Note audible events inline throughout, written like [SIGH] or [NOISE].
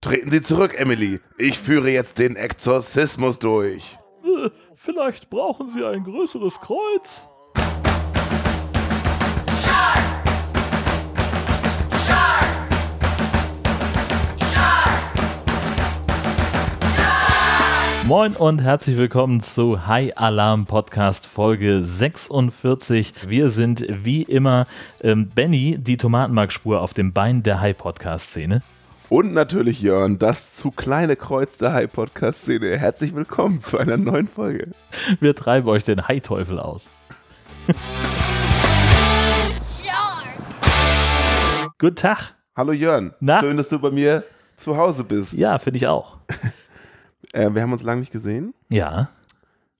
Treten Sie zurück, Emily. Ich führe jetzt den Exorzismus durch. Vielleicht brauchen Sie ein größeres Kreuz. Moin und herzlich willkommen zu High Alarm Podcast Folge 46. Wir sind wie immer ähm, Benny, die Tomatenmarkspur auf dem Bein der High Podcast Szene. Und natürlich Jörn, das zu kleine Kreuz der High Podcast Szene. Herzlich willkommen zu einer neuen Folge. Wir treiben euch den High Teufel aus. Guten Tag. Hallo Jörn. Na? Schön, dass du bei mir zu Hause bist. Ja, finde ich auch. [LAUGHS] Äh, wir haben uns lange nicht gesehen. Ja.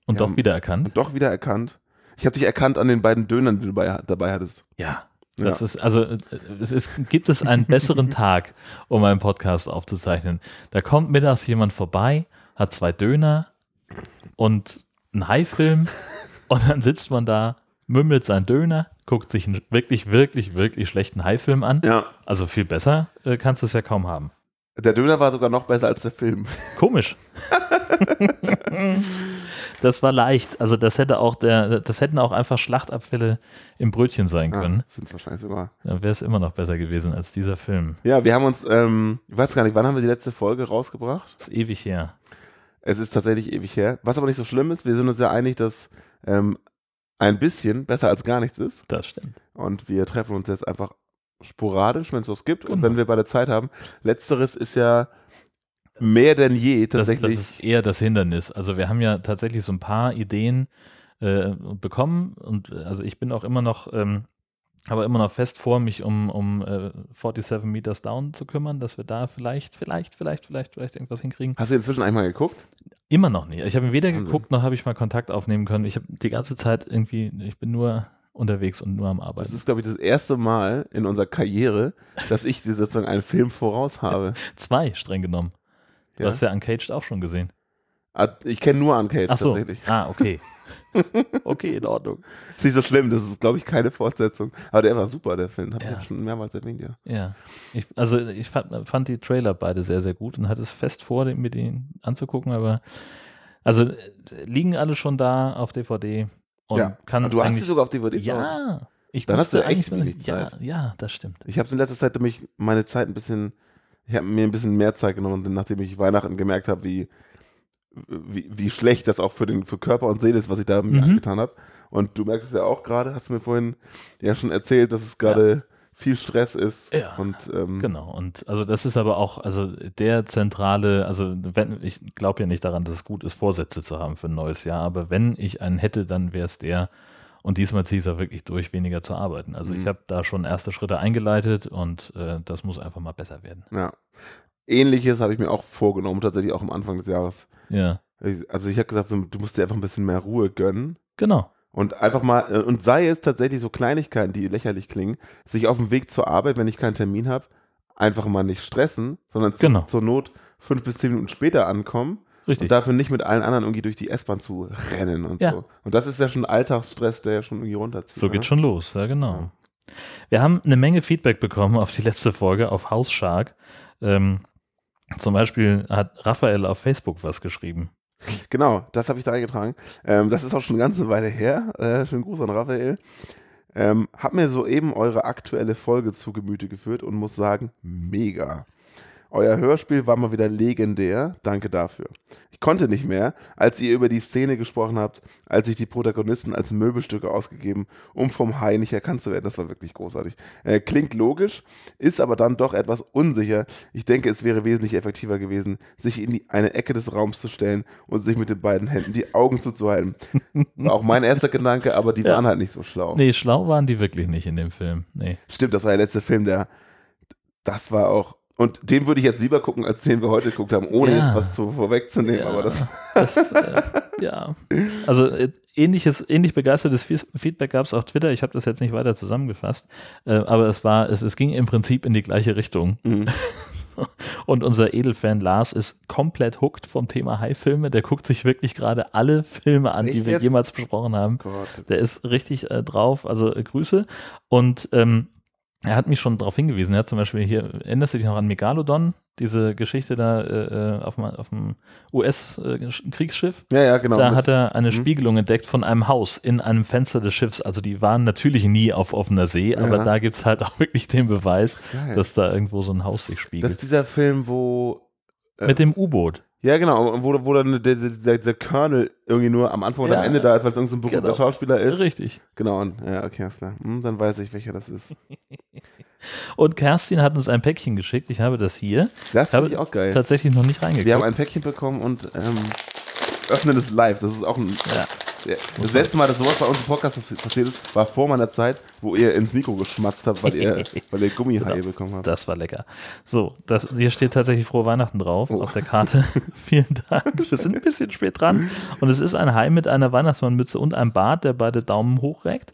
Und Ja, doch wiedererkannt. Und doch wieder erkannt. Ich habe dich erkannt an den beiden Dönern, die du dabei, dabei hattest. Ja. Das Ja. ist, also, äh, es ist, gibt es einen besseren [LAUGHS] Tag, um einen Podcast aufzuzeichnen? Da kommt mittags jemand vorbei, hat zwei Döner und einen Haifilm [LAUGHS] und dann sitzt man da, mümmelt seinen Döner, guckt sich einen wirklich, wirklich, wirklich schlechten Haifilm an. Ja. Also viel besser äh, kannst du es ja kaum haben. Der Döner war sogar noch besser als der Film. Komisch. [LAUGHS] das war leicht. Also das hätte auch der, das hätten auch einfach Schlachtabfälle im Brötchen sein können. Ja, sind wahrscheinlich sogar. Dann wäre es immer noch besser gewesen als dieser Film. Ja, wir haben uns, ähm, ich weiß gar nicht, wann haben wir die letzte Folge rausgebracht? Das ist ewig her. Es ist tatsächlich ewig her. Was aber nicht so schlimm ist, wir sind uns ja einig, dass ähm, ein bisschen besser als gar nichts ist. Das stimmt. Und wir treffen uns jetzt einfach sporadisch, wenn es was gibt und Genau. wenn wir beide Zeit haben. Letzteres ist ja mehr denn je Das, das tatsächlich. ist eher das Hindernis. Also wir haben ja tatsächlich so ein paar Ideen äh, bekommen und äh, also ich bin auch immer noch, ähm, aber immer noch fest vor, mich um, um äh, 47 Meters Down zu kümmern, dass wir da vielleicht, vielleicht, vielleicht, vielleicht, vielleicht irgendwas hinkriegen. Hast du inzwischen einmal geguckt? Immer noch nicht. Ich habe weder Wahnsinn. geguckt, noch habe ich mal Kontakt aufnehmen können. Ich habe die ganze Zeit irgendwie, ich bin nur unterwegs und nur am Das Arbeiten. ist, glaube ich, das erste Mal in unserer Karriere, dass ich dir sozusagen einen Film voraus habe. [LAUGHS] Zwei, streng genommen. Du Ja? hast ja Uncaged auch schon gesehen. Ich kenne nur Uncaged Ach so. tatsächlich. Ah, okay. [LAUGHS] okay, in Ordnung. Ist nicht so schlimm, das ist, glaube ich, keine Fortsetzung. Aber der war super, der Film. Hab Ja. ich schon mehrmals erwähnt, ja. Ja. Ich, also ich fand, fand die Trailer beide sehr, sehr gut und hatte es fest vor, mir die anzugucken, aber also liegen alle schon da auf DVD und ja. kann Aber du hast sie sogar auf DVD ja, ich Dann hast du echt wenig ja, Zeit. ja, das stimmt. Ich habe in letzter Zeit nämlich meine Zeit ein bisschen, ich habe mir ein bisschen mehr Zeit genommen, nachdem ich Weihnachten gemerkt habe, wie, wie, wie schlecht das auch für, den, für Körper und Seele ist, was ich da mir Mhm. angetan habe. Und du merkst es ja auch gerade, hast du mir vorhin ja schon erzählt, dass es gerade viel Stress ist. Ja. Und ähm, Genau, und also das ist aber auch, also der zentrale, also wenn, ich glaube ja nicht daran, dass es gut ist, Vorsätze zu haben für ein neues Jahr, aber wenn ich einen hätte, dann wäre es der, und diesmal ziehe ich es auch wirklich durch, weniger zu arbeiten. Also ich Mhm. habe da schon erste Schritte eingeleitet und äh, das muss einfach mal besser werden. ja. Ähnliches habe ich mir auch vorgenommen, tatsächlich auch am Anfang des Jahres. Ja, Ich- Also ich habe gesagt, so, du musst dir einfach ein bisschen mehr Ruhe gönnen. genau. Und einfach mal, äh, und sei es tatsächlich so Kleinigkeiten, die lächerlich klingen, sich auf dem Weg zur Arbeit, wenn ich keinen Termin habe, einfach mal nicht stressen, sondern Genau. zur Not fünf bis zehn Minuten später ankommen Richtig. und dafür nicht mit allen anderen irgendwie durch die S-Bahn zu rennen und Ja. so. Und das ist ja schon Alltagsstress, der ja schon irgendwie runterzieht. So ne? geht schon los, ja genau. Wir haben eine Menge Feedback bekommen auf die letzte Folge auf House Shark. Ähm, zum Beispiel hat Raphael auf Facebook was geschrieben. Genau, das habe ich da eingetragen. Ähm, das ist auch schon eine ganze Weile her. Äh, schönen Gruß an Raphael. Ähm, hab mir soeben eure aktuelle Folge zu Gemüte geführt und muss sagen, mega. Euer Hörspiel war mal wieder legendär. Danke dafür. Ich konnte nicht mehr, als ihr über die Szene gesprochen habt, als sich die Protagonisten als Möbelstücke ausgegeben, um vom Hai nicht erkannt zu werden. Das war wirklich großartig. Äh, klingt logisch, ist aber dann doch etwas unsicher. Ich denke, es wäre wesentlich effektiver gewesen, sich in die, eine Ecke des Raums zu stellen und sich mit den beiden Händen die Augen zuzuhalten. War auch mein erster Gedanke, aber die Ja. waren halt nicht so schlau. Nee, schlau waren die wirklich nicht in dem Film. Nee. Stimmt, das war der letzte Film, der. Das war auch. Und den würde ich jetzt lieber gucken, als den wir heute geguckt haben, ohne Ja. jetzt was zu, vorwegzunehmen. Ja. Aber das. Das, äh, ja, also äh, ähnliches, ähnlich begeistertes Fe- Feedback gab es auf Twitter. Ich habe das jetzt nicht weiter zusammengefasst, äh, aber es war, es, es ging im Prinzip in die gleiche Richtung. Mhm. [LAUGHS] Und unser Edelfan Lars ist komplett hooked vom Thema High-Filme. Der guckt sich wirklich gerade alle Filme an, die Echt wir jetzt? jemals besprochen haben. Gott. Der ist richtig äh, drauf. Also äh, Grüße. Und ähm, er hat mich schon darauf hingewiesen. Er hat zum Beispiel hier, erinnerst du dich noch an Megalodon? Diese Geschichte da äh, äh auf, dem- auf dem US-Kriegsschiff? Ja, ja, genau. da hat er eine Mhm. Spiegelung entdeckt von einem Haus in einem Fenster des Schiffs. Also die waren natürlich nie auf offener See, aber Ja. da gibt es halt [LAUGHS] auch wirklich den Beweis, Geil. dass da irgendwo so ein Haus sich das spiegelt. ist dieser Film, wo. äh, Mit dem U-Boot. Ja, genau, wo, wo dann der, der, der, Colonel irgendwie nur am Anfang und Ja. am Ende da ist, weil es irgendein so ein berühmter Genau. Schauspieler ist. Richtig. Genau, und, ja, okay, alles klar. Hm, dann weiß ich, welcher das ist. [LAUGHS] Und Kerstin hat uns ein Päckchen geschickt. Ich habe das hier Das finde ich auch geil. tatsächlich noch nicht reingeguckt. Wir haben ein Päckchen bekommen und ähm, öffnen es live. Das ist auch ein. Ja. Das letzte Mal, dass sowas bei uns im Podcast passi- passiert ist, war vor meiner Zeit, wo ihr ins Mikro geschmatzt habt, weil ihr, [LAUGHS] weil ihr Gummihaie Genau. bekommen habt. Das war lecker. So, das, hier steht tatsächlich frohe Weihnachten drauf Oh. auf der Karte. [LAUGHS] Vielen Dank. Wir sind ein bisschen spät dran. Und es ist ein Hai mit einer Weihnachtsmannmütze und einem Bart, der beide Daumen hochreckt.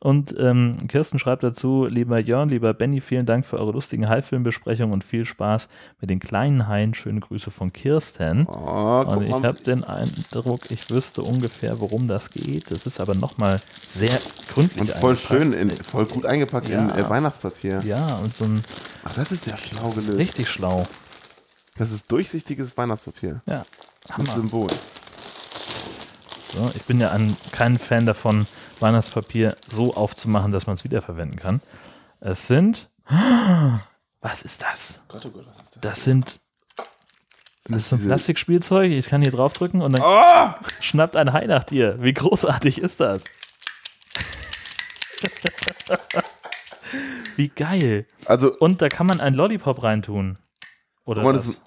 Und ähm, Kirsten schreibt dazu, lieber Jörn, lieber Benny, vielen Dank für eure lustigen Hai-Filmbesprechungen und viel Spaß mit den kleinen Haien. Schöne Grüße von Kirsten. Oh, Und ich habe den Eindruck, ich wüsste ungefähr, worum das geht. Das ist aber nochmal sehr gründlich. Und voll eingepackt. schön, in, voll gut eingepackt in Ja. äh, Weihnachtspapier. Ja, und so ein Ach, das ist ja schlau das ist richtig schlau. Das ist durchsichtiges Weihnachtspapier. Ja, Hammer. Symbol. So, ich bin ja ein, kein Fan davon, Weihnachtspapier so aufzumachen, dass man es wiederverwenden kann. Es sind. [GASPS] Was ist das? Gott, oh Gott, was ist das? Das sind. Das ist so ein Plastikspielzeug. Ich kann hier draufdrücken und dann Oh! [LAUGHS] schnappt ein Hai nach dir. Wie großartig ist das? [LAUGHS] Wie geil. Also, Und da kann man einen Lollipop reintun. Oder was? das,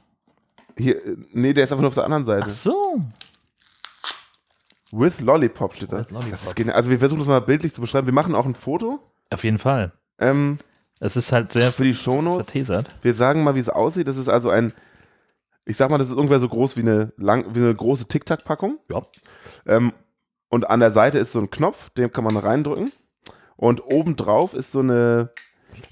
hier, äh, nee, der ist einfach nur auf der anderen Seite. Ach so. With Lollipop steht da. Lollipop. Das ist genial. Also, wir versuchen das mal bildlich zu beschreiben. Wir machen auch ein Foto Auf jeden Fall. ähm, Es ist halt sehr für die Shownotes. vertesert. Wir sagen mal, wie es aussieht. Das ist also ein, ich sag mal, das ist ungefähr so groß wie eine, lang, wie eine große Tic-Tac-Packung. Ja. Ähm, und an der Seite ist so ein Knopf, den kann man reindrücken. Und obendrauf ist so eine,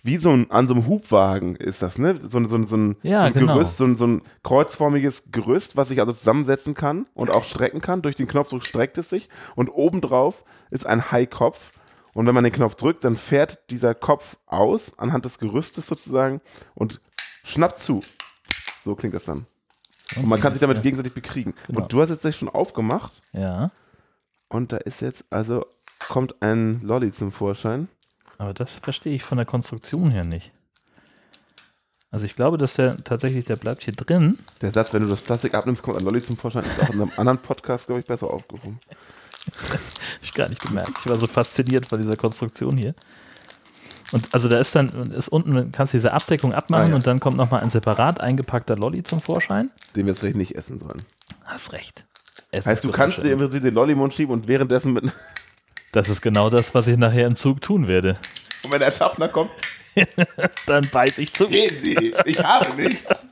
wie so ein, an so einem Hubwagen ist das, ne? So, ein- so, so ein, Ja, so ein genau. Gerüst, so ein, so ein kreuzformiges Gerüst, was sich also zusammensetzen kann und auch strecken kann. Durch den Knopfdruck streckt es sich. Und obendrauf ist ein Haikopf. Und wenn man den Knopf drückt, dann fährt dieser Kopf aus, anhand des Gerüstes sozusagen, und schnappt zu. So klingt das dann. Und man kann sich damit gegenseitig bekriegen. Genau. Und du hast jetzt gleich schon aufgemacht. Ja. Und da ist jetzt, also kommt ein Lolli zum Vorschein. Aber das verstehe ich von der Konstruktion her nicht. Also ich glaube, dass der tatsächlich, der bleibt hier drin. Der Satz, wenn du das Plastik abnimmst, kommt ein Lolli zum Vorschein, ist auch in einem anderen Podcast, glaube ich, besser aufgehoben. [LAUGHS] Hab ich gar nicht gemerkt. Ich war so fasziniert von dieser Konstruktion hier. Und also da ist dann, ist unten, kannst du diese Abdeckung abmachen Ah, ja. und dann kommt nochmal ein separat eingepackter Lolli zum Vorschein. Den wir jetzt vielleicht nicht essen sollen. Hast recht. Essen Heißt, du kannst dir im Prinzip den Lolli im Mund schieben und währenddessen mit. [LAUGHS] Und Das ist genau das, was ich nachher im Zug tun werde. wenn der Schaffner kommt, [LAUGHS] Dann beiß ich zu. gehen Sie, ich habe nichts.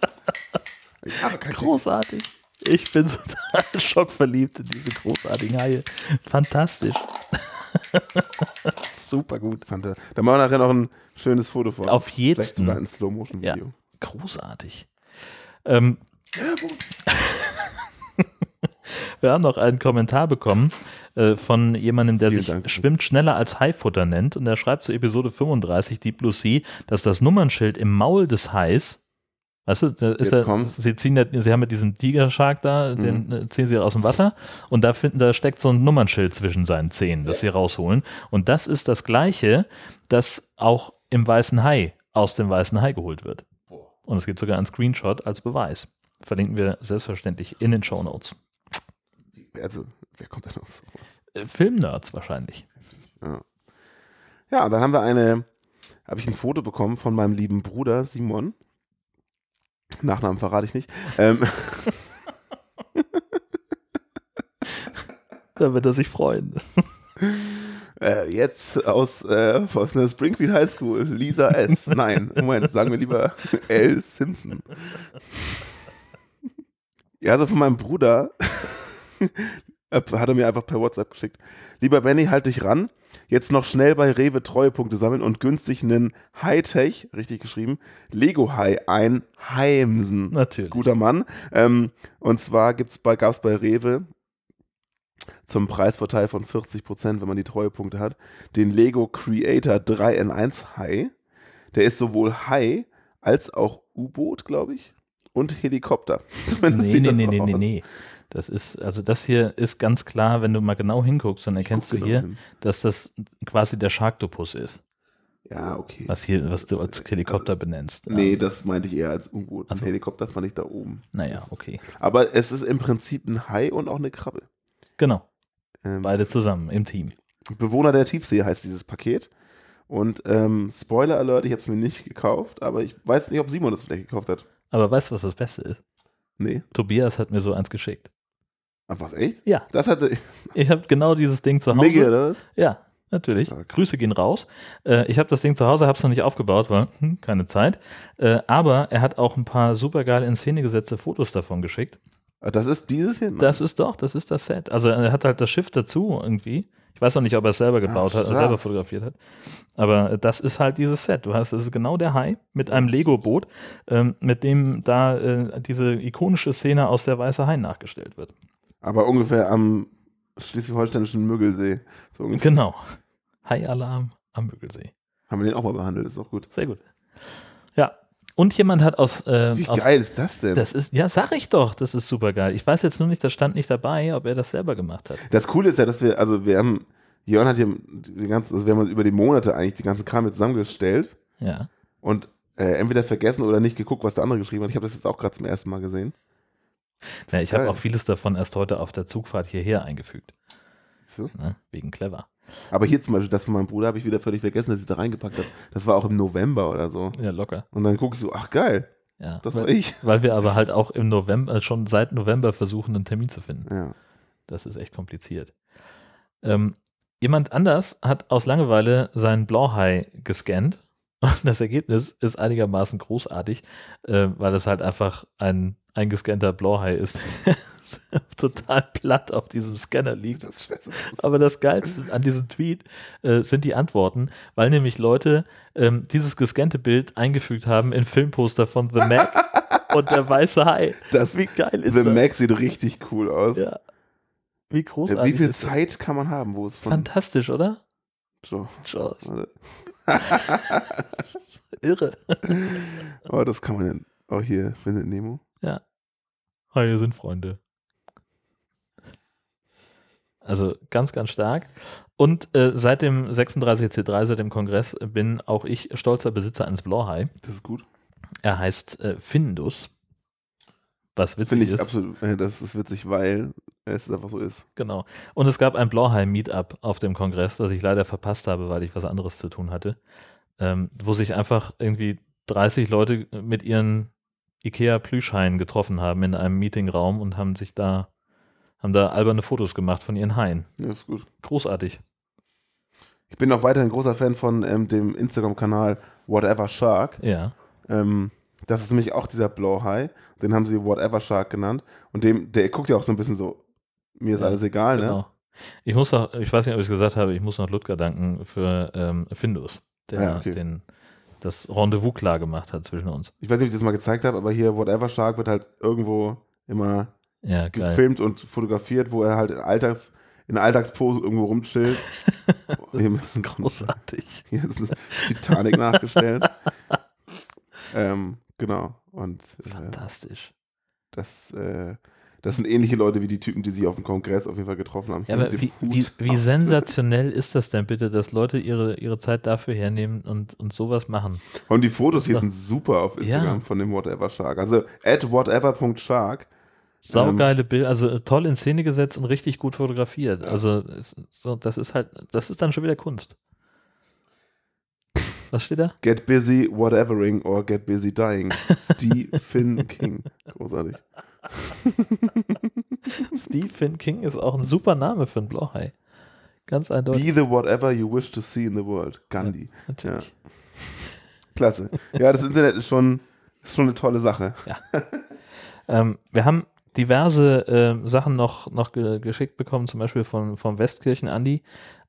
Ich habe kein Großartig. Ich bin [LAUGHS] total schockverliebt in diese großartigen Haie. Fantastisch. [LAUGHS] Super gut. Fanta. Da machen wir nachher noch ein schönes Foto von. Auf Vielleicht jetzt. sogar ein Slow-Motion-Video. Ja. Großartig. Ähm, wir haben noch einen Kommentar bekommen äh, von jemandem, der Vielen sich Dank. Schwimmt schneller als Haifutter nennt. Und der schreibt zur Episode 35, Deep Blue Sea, dass das Nummernschild im Maul des Hais, weißt du, da ist er, sie ziehen ja, sie haben ja diesen Tigershark da, den äh, ziehen sie aus dem Wasser und da finden, da steckt so ein Nummernschild zwischen seinen Zähnen, das sie rausholen. Und das ist das gleiche, das auch im weißen Hai aus dem weißen Hai geholt wird. Und es gibt sogar einen Screenshot als Beweis. Verlinken wir selbstverständlich in den Show Notes. Also, wer kommt denn auf sowas? Äh, Filmnerds wahrscheinlich. Ja, und dann haben wir eine, habe ich ein Foto bekommen von meinem lieben Bruder Simon. Nachnamen verrate ich nicht. Ähm, [LAUGHS] Da wird er sich freuen. [LAUGHS] äh, jetzt aus, äh, aus einer Springfield High School, Lisa S. Nein, Moment, sagen wir lieber [LAUGHS] L. Simpson. Ja, also von meinem Bruder hat er mir einfach per WhatsApp geschickt. Lieber Benny, halt dich ran. Jetzt noch schnell bei Rewe Treuepunkte sammeln und günstig einen Hightech, richtig geschrieben, Lego High ein Heimsen. Natürlich. Guter Mann. Ähm, und zwar gibt's bei, gab es bei Rewe zum Preisvorteil von 40%, wenn man die Treuepunkte hat, den Lego Creator 3 in 1 High. der ist sowohl Hai als auch U-Boot, glaube ich, und Helikopter. [LAUGHS] Zumindest Nee, nee, nee, nee, nee, nee. Das ist, also das hier ist ganz klar, wenn du mal genau hinguckst, dann erkennst du Guck hier, genau hin. dass das quasi der Sharktopus ist, Ja, okay. was hier, was du als Helikopter benennst. Nee, Ähm, das meinte ich eher als U-Boot. Ach Ein so. Helikopter fand ich da oben. naja, okay. Aber es ist im Prinzip ein Hai und auch eine Krabbe. Genau, Ähm, beide zusammen im Team. Bewohner der Tiefsee heißt dieses Paket. Und ähm, Spoiler Alert, ich habe es mir nicht gekauft, aber ich weiß nicht, ob Simon das vielleicht gekauft hat. Aber weißt du, was das Beste ist? Nee. Tobias hat mir so eins geschickt. Ach, was, echt? Ja, Das hatte ich habe genau dieses Ding zu Hause. Miggy, oder was? Ja, natürlich. Stark. Grüße gehen raus. Äh, ich habe das Ding zu Hause, habe es noch nicht aufgebaut, weil hm, keine Zeit. Äh, aber er hat auch ein paar supergeil in Szene gesetzte Fotos davon geschickt. Ah, Das ist dieses hier? Nein. Das ist doch, das ist das Set. Also er hat halt das Schiff dazu irgendwie. Ich weiß auch nicht, ob er es selber gebaut Ah, hat, oder selber fotografiert hat. Aber das ist halt dieses Set. Du hast, das ist genau der Hai mit einem Lego-Boot, ähm, mit dem da äh, diese ikonische Szene aus der Weiße Hai nachgestellt wird. Aber ungefähr am schleswig-holsteinischen Müggelsee. So. Genau. Hai-Alarm am Müggelsee. Haben wir den auch mal behandelt, ist auch gut. Sehr gut. Ja. Und jemand hat aus, äh, Wie aus geil ist das denn? Das ist, ja, sag ich doch, das ist super geil. Ich weiß jetzt nur nicht, da stand nicht dabei, ob er das selber gemacht hat. Das Coole ist ja, dass wir, also wir haben, Jörn hat hier die ganzen, also wir haben über die Monate eigentlich die ganzen Kram zusammengestellt Ja. und äh, entweder vergessen oder nicht geguckt, was der andere geschrieben hat. Ich habe das jetzt auch gerade zum ersten Mal gesehen. Ja ich habe auch vieles davon erst heute auf der Zugfahrt hierher eingefügt. So. Ne? Wegen clever. Aber hier zum Beispiel, das von meinem Bruder habe ich wieder völlig vergessen, dass ich da reingepackt habe. Das war auch im November oder so. Ja, locker. Und dann gucke ich so, ach geil, Ja. das war weil, ich. [LAUGHS] weil wir aber halt auch im November, äh, schon seit November versuchen, einen Termin zu finden. Ja. Das ist echt kompliziert. Ähm, jemand anders hat aus Langeweile seinen Blauhai gescannt. [LAUGHS] Und das Ergebnis ist einigermaßen großartig, äh, weil es halt einfach ein eingescannter Blauhai ist. [LAUGHS] Total platt auf diesem Scanner liegt. Aber das Geilste an diesem Tweet äh, sind die Antworten, weil nämlich Leute ähm, dieses gescannte Bild eingefügt haben in Filmposter von The Mac [LAUGHS] und der weiße Hai. Das, Wie geil ist The das? Mac sieht richtig cool aus. Ja. Wie großartig. Wie viel ist das? Zeit kann man haben, wo es von. Fantastisch, oder? So, Jaws. warte. [LAUGHS] Irre. oh, das kann man ja auch hier, findet Nemo. Ja. Haie sind Freunde. Also ganz, ganz stark. Und äh, seit dem 36C3, seit dem Kongress, bin auch ich stolzer Besitzer eines Blauhai. Das ist gut. Er heißt äh, Findus. Was witzig Finde ich ist. absolut, äh, das ist witzig, weil es einfach so ist. Genau. Und es gab ein Blauhai-Meetup auf dem Kongress, das ich leider verpasst habe, weil ich was anderes zu tun hatte, ähm, wo sich einfach irgendwie 30 Leute mit ihren IKEA-Plüschhaien getroffen haben in einem Meetingraum und haben sich da, haben da alberne Fotos gemacht von ihren Haien. Ja, ist gut. Großartig. Ich bin auch weiterhin großer Fan von ähm, dem Instagram-Kanal Whatever Shark. Ja. Ähm, das ist nämlich auch dieser Blauhai. Den haben sie Whatever Shark genannt. Und dem, der guckt ja auch so ein bisschen so, mir ist Ja, alles egal, ne? Genau. Ich muss noch, ich weiß nicht, ob ich es gesagt habe, ich muss noch Ludger danken für ähm, Findus, der Ja, okay. den, das Rendezvous klar gemacht hat zwischen uns. Ich weiß nicht, ob ich das mal gezeigt habe, aber hier Whatever Shark wird halt irgendwo immer Ja, gefilmt und fotografiert, wo er halt in Alltags in Alltagspose irgendwo rumchillt. [LAUGHS] Hier [LAUGHS] Das ist großartig. Hier ist eine Titanic nachgestellt. [LAUGHS] ähm, genau. Und äh, Fantastisch. das, äh, das sind ähnliche Leute wie die Typen, die sich auf dem Kongress auf jeden Fall getroffen haben. Ja, aber wie, wie, wie sensationell ist das denn bitte, dass Leute ihre, ihre Zeit dafür hernehmen und, und sowas machen? Und die Fotos hier Ja. sind super auf Instagram Ja. von dem Whatever Shark. Also at whatever.shark. Saugeile Bilder, also toll in Szene gesetzt und richtig gut fotografiert. Also es- so, das ist halt, das ist dann schon wieder Kunst. Was steht da? Get busy whatevering or get busy dying. [LAUGHS] Stephen King. Großartig. [LAUGHS] Stephen King ist auch ein super Name für einen Blauhai. Ganz eindeutig. Be the whatever you wish to see in the world. Gandhi. Natürlich. Klasse. Ja, das Internet ist schon, ist schon eine tolle Sache. Ähm, wir haben diverse ähm, Sachen noch, noch ge geschickt bekommen, zum Beispiel von, vom Westkirchen Andi,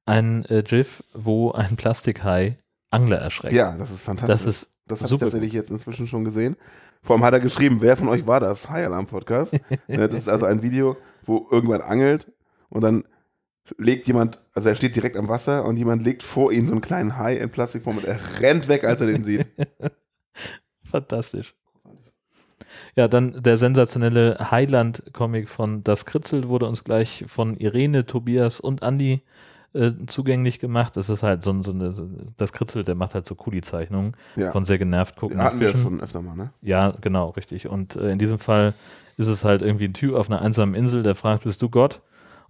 ein äh, GIF, wo ein Plastikhai Angler erschreckt. Ja, das ist fantastisch. das ist Das habe ich tatsächlich jetzt inzwischen schon gesehen. Vor allem hat er geschrieben, wer von euch war das? High Alarm Podcast. [LAUGHS] Ne, das ist also ein Video, wo irgendwann angelt und dann legt jemand, also er steht direkt am Wasser und jemand legt vor ihm so einen kleinen Hai in Plastikform und er rennt weg, als er den sieht. [LAUGHS] Fantastisch. Ja, dann der sensationelle Highland-Comic von Das Kritzel wurde uns gleich von Irene, Tobias und Andi äh, zugänglich gemacht. Das ist halt so, ein- so eine, das Kritzel, der macht halt so Kuli-Zeichnungen Ja. von sehr genervt gucken. Hatten wir schon öfter mal, ne? Ja, genau, richtig. Und äh, in diesem Fall ist es halt irgendwie ein Typ auf einer einsamen Insel, der fragt, bist du Gott?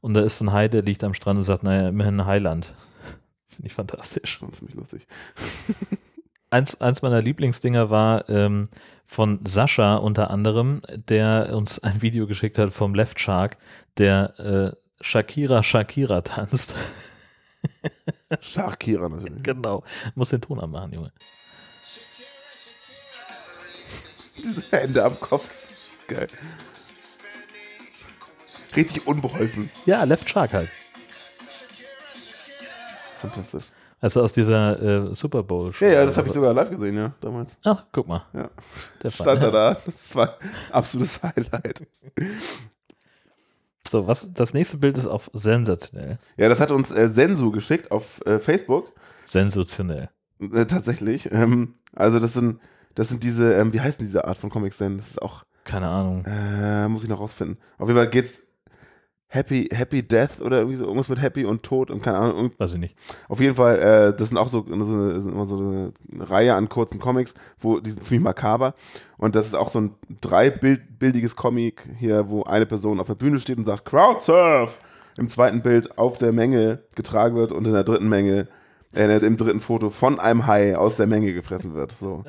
Und da ist so ein Hai, der liegt am Strand und sagt, naja, immerhin ein Heiland. [LAUGHS] Finde ich fantastisch. Schon ziemlich lustig. [LAUGHS] Eins, eins meiner Lieblingsdinger war ähm, von Sascha unter anderem, der uns ein Video geschickt hat vom Left Shark, der äh, Shakira Shakira tanzt. [LAUGHS] Shakira natürlich. genau. Muss den Ton anmachen, Junge. Hände am Kopf. Geil. Richtig unbeholfen. Ja, Left Shark halt. Fantastisch. Also aus dieser äh, Super Bowl. Ja, ja, das habe ich sogar live gesehen, ja, damals. Ach, guck mal. Ja. Der Stand Fall. da. Das war ein absolutes Highlight. So, was, das nächste Bild ist auch sensationell. Ja, das hat uns äh, Sensu geschickt auf äh, Facebook. Sensationell. Äh, tatsächlich. Ähm, also das sind, das sind diese, ähm, wie heißen diese Art von Comics denn? Das ist auch, Keine Ahnung. äh, muss ich noch rausfinden. Auf jeden Fall geht's Happy, Happy Death oder irgendwie so, irgendwas mit Happy und Tod und keine Ahnung. Weiß ich nicht. Auf jeden Fall, äh, das sind auch so, so, eine, so eine Reihe an kurzen Comics, wo die sind ziemlich makaber. Und das ist auch so ein dreibildiges Comic hier, wo eine Person auf der Bühne steht und sagt Crowdsurf. Im zweiten Bild auf der Menge getragen wird und in der dritten Menge, äh, im dritten Foto von einem Hai aus der Menge gefressen wird. So.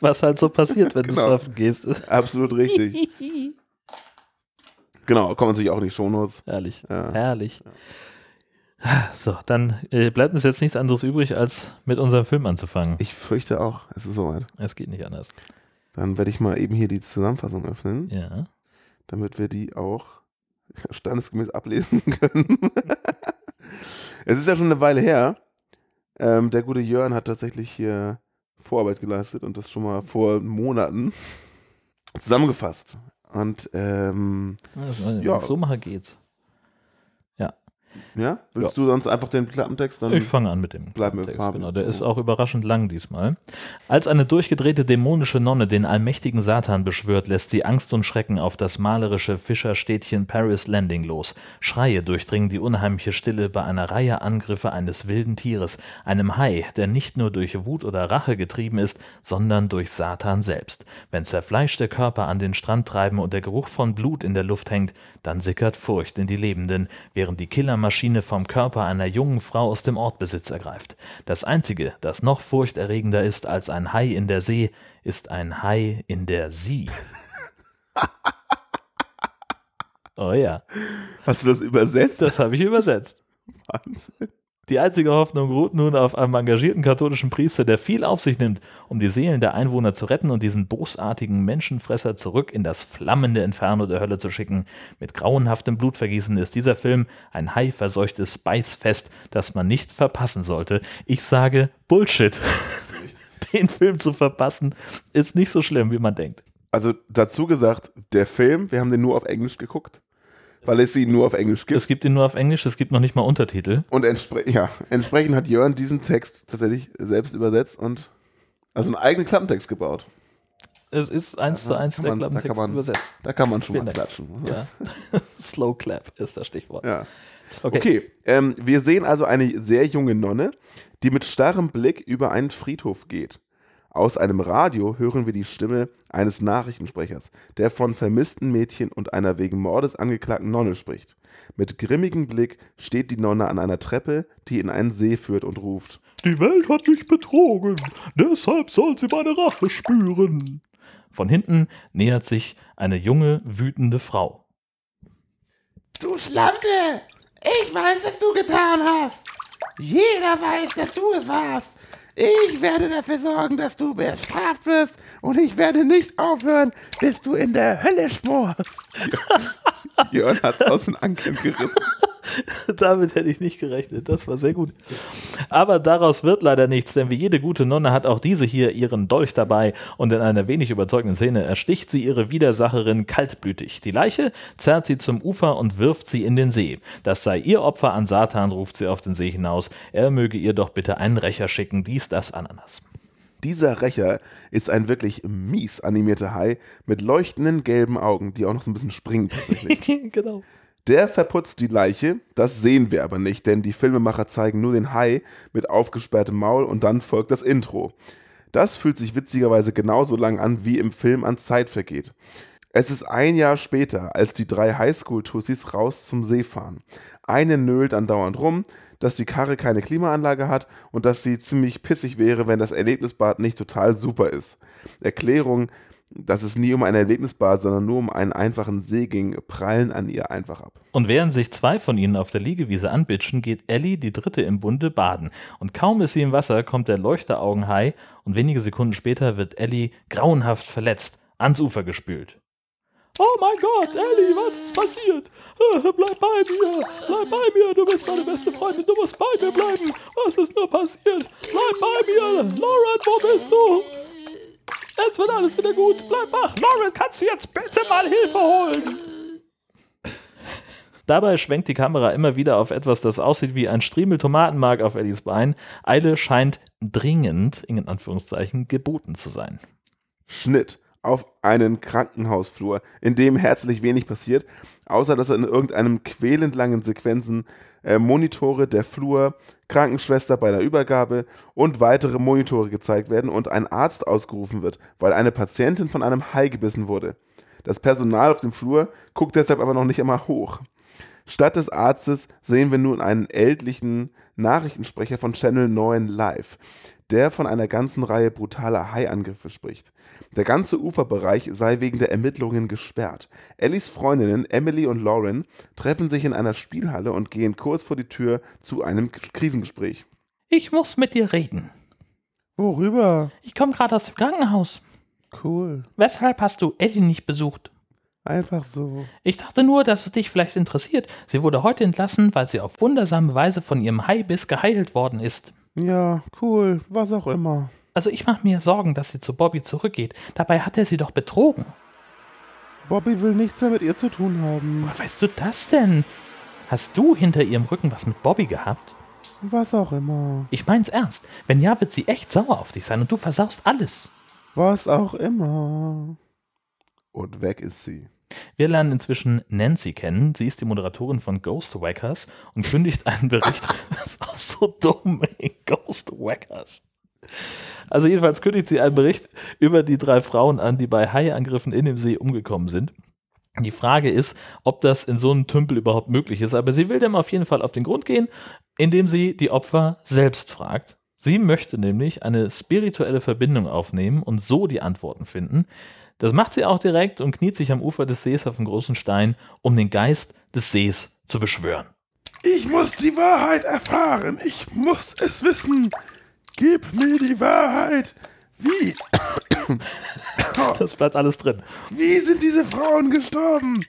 Was halt so passiert, wenn [LAUGHS] Genau. du surfen gehst. Absolut richtig. [LAUGHS] genau, kommt natürlich auch in die Shownotes. herrlich. Ja. Herrlich. So, dann äh, bleibt uns jetzt nichts anderes übrig, als mit unserem Film anzufangen. Ich fürchte auch, es ist soweit. Es geht nicht anders. Dann werde ich mal eben hier die Zusammenfassung öffnen. Ja. damit wir die auch [LAUGHS] standesgemäß ablesen [LAUGHS] können. es ist ja schon eine Weile her. Ähm, der gute Jörn hat tatsächlich hier Vorarbeit geleistet und das schon mal vor Monaten [LAUGHS] zusammengefasst. Und ähm, Also, Ja. ich so mache, geht's. Ja, willst du sonst einfach den Klappentext dann? Ich fange an mit dem bleiben wir Text, Farbe. Genau, der ist auch überraschend lang diesmal. Als eine durchgedrehte dämonische Nonne den allmächtigen Satan beschwört, lässt sie Angst und Schrecken auf das malerische Fischerstädtchen Paris Landing los. Schreie durchdringen die unheimliche Stille bei einer Reihe Angriffe eines wilden Tieres, einem Hai, der nicht nur durch Wut oder Rache getrieben ist, sondern durch Satan selbst. Wenn zerfleischte Körper an den Strand treiben und der Geruch von Blut in der Luft hängt, dann sickert Furcht in die Lebenden, während die Killermaschine vom Körper einer jungen Frau aus dem Ort Besitz ergreift. Das Einzige, das noch furchterregender ist als ein Hai in der See, ist ein Hai in der Sie. [LAUGHS] Oh ja, Hast du das übersetzt? das habe ich übersetzt. Wahnsinn. Die einzige Hoffnung ruht nun auf einem engagierten katholischen Priester, der viel auf sich nimmt, um die Seelen der Einwohner zu retten und diesen bosartigen Menschenfresser zurück in das flammende Inferno der Hölle zu schicken. Mit grauenhaftem Blutvergießen ist dieser Film ein haiverseuchtes Beißfest, das man nicht verpassen sollte. Ich sage Bullshit. [LAUGHS] Den Film zu verpassen ist nicht so schlimm, wie man denkt. Also dazu gesagt, der Film, wir haben den nur auf Englisch geguckt, weil es ihn nur auf Englisch gibt. Es gibt ihn nur auf Englisch, es gibt noch nicht mal Untertitel. Und entspre ja, entsprechend hat Jörn diesen Text tatsächlich selbst übersetzt und also einen eigenen Klappentext gebaut. Es ist eins zu da eins der man- da Klappentext man- übersetzt. Da kann man schon Vielen mal klatschen. Ja. [LAUGHS] Slow Clap ist das Stichwort. Ja. Okay. Okay, ähm, wir sehen also eine sehr junge Nonne, die mit starrem Blick über einen Friedhof geht. Aus einem Radio hören wir die Stimme eines Nachrichtensprechers, der von vermissten Mädchen und einer wegen Mordes angeklagten Nonne spricht. Mit grimmigem Blick steht die Nonne an einer Treppe, die in einen See führt und ruft. Die Welt hat mich betrogen, deshalb soll sie meine Rache spüren. Von hinten nähert sich eine junge, wütende Frau. Du Schlampe! Ich weiß, was du getan hast! Jeder weiß, dass du es warst! Ich werde dafür sorgen, dass du bestraft wirst und ich werde nicht aufhören, bis du in der Hölle schmorst! Jörn hat aus den Ankeln gerissen. [LAUGHS] Damit hätte ich nicht gerechnet. Das war sehr gut. Aber daraus wird leider nichts, denn wie jede gute Nonne hat auch diese hier ihren Dolch dabei und in einer wenig überzeugenden Szene ersticht sie ihre Widersacherin kaltblütig. Die Leiche zerrt sie zum Ufer und wirft sie in den See. Das sei ihr Opfer an Satan, ruft sie auf den See hinaus. Er möge ihr doch bitte einen Rächer schicken, dies, das, Ananas. Dieser Rächer ist ein wirklich mies animierter Hai mit leuchtenden gelben Augen, die auch noch so ein bisschen springen [LAUGHS] genau. Der verputzt die Leiche, das sehen wir aber nicht, denn die Filmemacher zeigen nur den Hai mit aufgesperrtem Maul und dann folgt das Intro. Das fühlt sich witzigerweise genauso lang an, wie im Film an Zeit vergeht. Es ist ein Jahr später, als die drei Highschool-Tussis raus zum See fahren. Eine nölt andauernd rum, dass die Karre keine Klimaanlage hat und dass sie ziemlich pissig wäre, wenn das Erlebnisbad nicht total super ist. Erklärung, dass es nie um ein Erlebnisbad, sondern nur um einen einfachen See ging, prallen an ihr einfach ab. Und während sich zwei von ihnen auf der Liegewiese anbitschen, geht Ellie, die dritte im Bunde, baden. Und kaum ist sie im Wasser, kommt der Leuchteraugenhai und wenige Sekunden später wird Ellie grauenhaft verletzt ans Ufer gespült. Oh mein Gott, Ellie, was ist passiert? [LAUGHS] Bleib bei mir, bleib bei mir, du bist meine beste Freundin, du musst bei mir bleiben. Was ist nur passiert? Bleib bei mir, Lauren, wo bist du? Es wird alles wieder gut, bleib wach. Lauren, kannst du jetzt bitte mal Hilfe holen? Dabei schwenkt die Kamera immer wieder auf etwas, das aussieht wie ein Striemel Tomatenmark auf Ellies Bein. Eile scheint dringend, in Anführungszeichen, geboten zu sein. Schnitt auf einen Krankenhausflur, in dem herzlich wenig passiert, außer dass in irgendeinem quälend langen Sequenzen äh, Monitore der Flur, Krankenschwester bei der Übergabe und weitere Monitore gezeigt werden und ein Arzt ausgerufen wird, weil eine Patientin von einem Hai gebissen wurde. Das Personal auf dem Flur guckt deshalb aber noch nicht einmal hoch. Statt des Arztes sehen wir nun einen ältlichen Nachrichtensprecher von Channel 9 Live, der von einer ganzen Reihe brutaler Haiangriffe spricht. Der ganze Uferbereich sei wegen der Ermittlungen gesperrt. Ellies Freundinnen Emily und Lauren treffen sich in einer Spielhalle und gehen kurz vor die Tür zu einem Krisengespräch. Ich muss mit dir reden. Worüber? Ich komme gerade aus dem Krankenhaus. Cool. Weshalb hast du Eddie nicht besucht? Einfach so. Ich dachte nur, dass es dich vielleicht interessiert. Sie wurde heute entlassen, weil sie auf wundersame Weise von ihrem Haibiss geheilt worden ist. Ja, cool. Was auch immer. Also ich mache mir Sorgen, dass sie zu Bobby zurückgeht. Dabei hat er sie doch betrogen. Bobby will nichts mehr mit ihr zu tun haben. Woher weißt du das denn? Hast du hinter ihrem Rücken was mit Bobby gehabt? Was auch immer. Ich mein's ernst. Wenn ja, wird sie echt sauer auf dich sein und du versaust alles. Was auch immer. Und weg ist sie. Wir lernen inzwischen Nancy kennen. Sie ist die Moderatorin von Ghost Wackers und kündigt einen Bericht. [LAUGHS] [LAUGHS] das ist auch so dumm, ey. Ghost Wackers. Also jedenfalls kündigt sie einen Bericht über die drei Frauen an, die bei Haiangriffen in dem See umgekommen sind. Die Frage ist, ob das in so einem Tümpel überhaupt möglich ist, aber sie will dem auf jeden Fall auf den Grund gehen, indem sie die Opfer selbst fragt. Sie möchte nämlich eine spirituelle Verbindung aufnehmen und so die Antworten finden. Das macht sie auch direkt und kniet sich am Ufer des Sees auf einen großen Stein, um den Geist des Sees zu beschwören. Ich muss die Wahrheit erfahren. Ich muss es wissen. Gib mir die Wahrheit. Wie, Das bleibt alles drin. wie sind diese Frauen gestorben?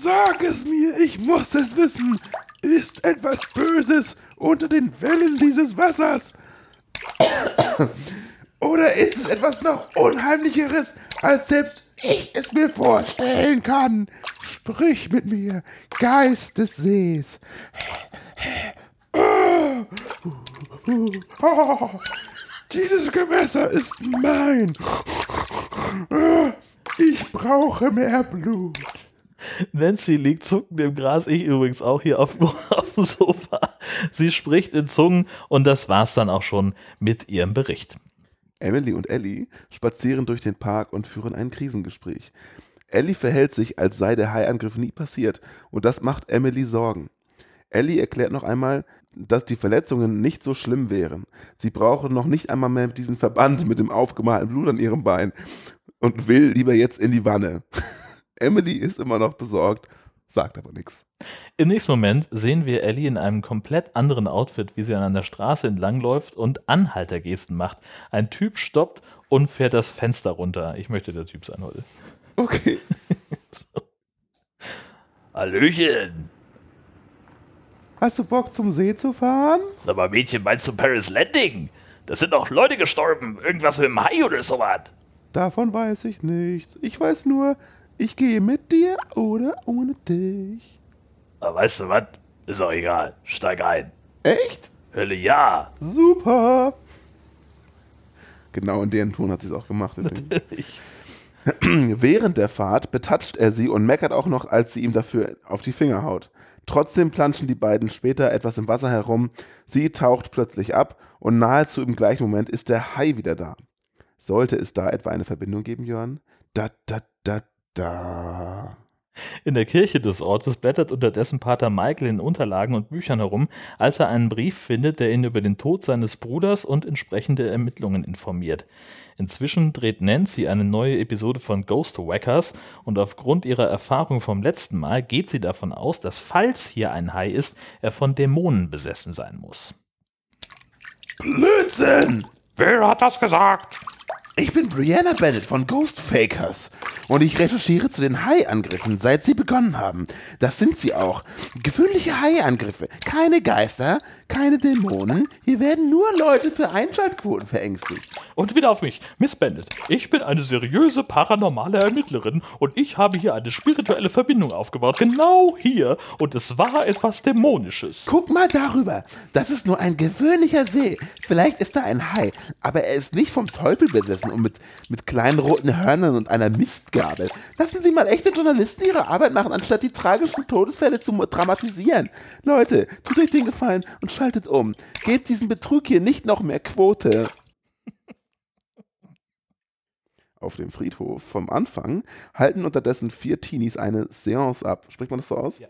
Sag es mir, ich muss es wissen. Ist etwas Böses unter den Wellen dieses Wassers? Oder ist es etwas noch Unheimlicheres, als selbst ich es mir vorstellen kann? Sprich mit mir, Geist des Sees. [LAUGHS] Dieses Gewässer ist mein. Ich brauche mehr Blut. Nancy liegt zuckend im Gras, ich übrigens auch hier auf, [LAUGHS] auf dem Sofa. Sie spricht in Zungen und das war's dann auch schon mit ihrem Bericht. Emily und Ellie spazieren durch den Park und führen ein Krisengespräch. Ellie verhält sich, als sei der Haiangriff nie passiert, und das macht Emily Sorgen. Ellie erklärt noch einmal, dass die Verletzungen nicht so schlimm wären. Sie brauche noch nicht einmal mehr diesen Verband mit dem aufgemalten Blut an ihrem Bein und will lieber jetzt in die Wanne. [LAUGHS] Emily ist immer noch besorgt, sagt aber nichts. Im nächsten Moment sehen wir Ellie in einem komplett anderen Outfit, wie sie an einer Straße entlangläuft und Anhaltergesten macht. Ein Typ stoppt und fährt das Fenster runter. Ich möchte der Typ sein heute. Okay. [LAUGHS] Hallöchen! Hast du Bock zum See zu fahren? Sag mal, Mädchen, meinst du Paris Landing? Da sind doch Leute gestorben. Irgendwas mit dem Hai oder sowas. Davon weiß ich nichts. Ich weiß nur, ich gehe mit dir oder ohne dich. Aber weißt du was? Ist auch egal. Steig ein. Echt? Hölle ja. Super. Genau in deren Ton hat sie es auch gemacht. Natürlich. [CLEARS THROAT] Während der Fahrt betatscht er sie und meckert auch noch, als sie ihm dafür auf die Finger haut. Trotzdem planschen die beiden später etwas im Wasser herum. Sie taucht plötzlich ab und nahezu im gleichen Moment ist der Hai wieder da. Sollte es da etwa eine Verbindung geben, Jörn? Da, da, da, da. In der Kirche des Ortes blättert unterdessen Pater Michael in Unterlagen und Büchern herum, als er einen Brief findet, der ihn über den Tod seines Bruders und entsprechende Ermittlungen informiert. Inzwischen dreht Nancy eine neue Episode von Ghost Wackers und aufgrund ihrer Erfahrung vom letzten Mal geht sie davon aus, dass falls hier ein Hai ist, er von Dämonen besessen sein muss. Blödsinn! Wer hat das gesagt? Ich bin Brianna Bennett von Ghost Fakers und ich recherchiere zu den Hai-Angriffen, seit sie begonnen haben. Das sind sie auch. Gewöhnliche Hai-Angriffe. Keine Geister, keine Dämonen. Hier werden nur Leute für Einschaltquoten verängstigt. Und wieder auf mich, Miss Bennett. Ich bin eine seriöse paranormale Ermittlerin und ich habe hier eine spirituelle Verbindung aufgebaut. Genau hier. Und es war etwas Dämonisches. Guck mal darüber. Das ist nur ein gewöhnlicher See. Vielleicht ist da ein Hai, aber er ist nicht vom Teufel besessen und mit, mit kleinen roten Hörnern und einer Mistgabel. Lassen Sie mal echte Journalisten ihre Arbeit machen, anstatt die tragischen Todesfälle zu dramatisieren. Leute, tut euch den Gefallen und schaltet um. Gebt diesem Betrug hier nicht noch mehr Quote. Auf dem Friedhof vom Anfang halten unterdessen vier Teenies eine Seance ab. Spricht man das so aus? Ja.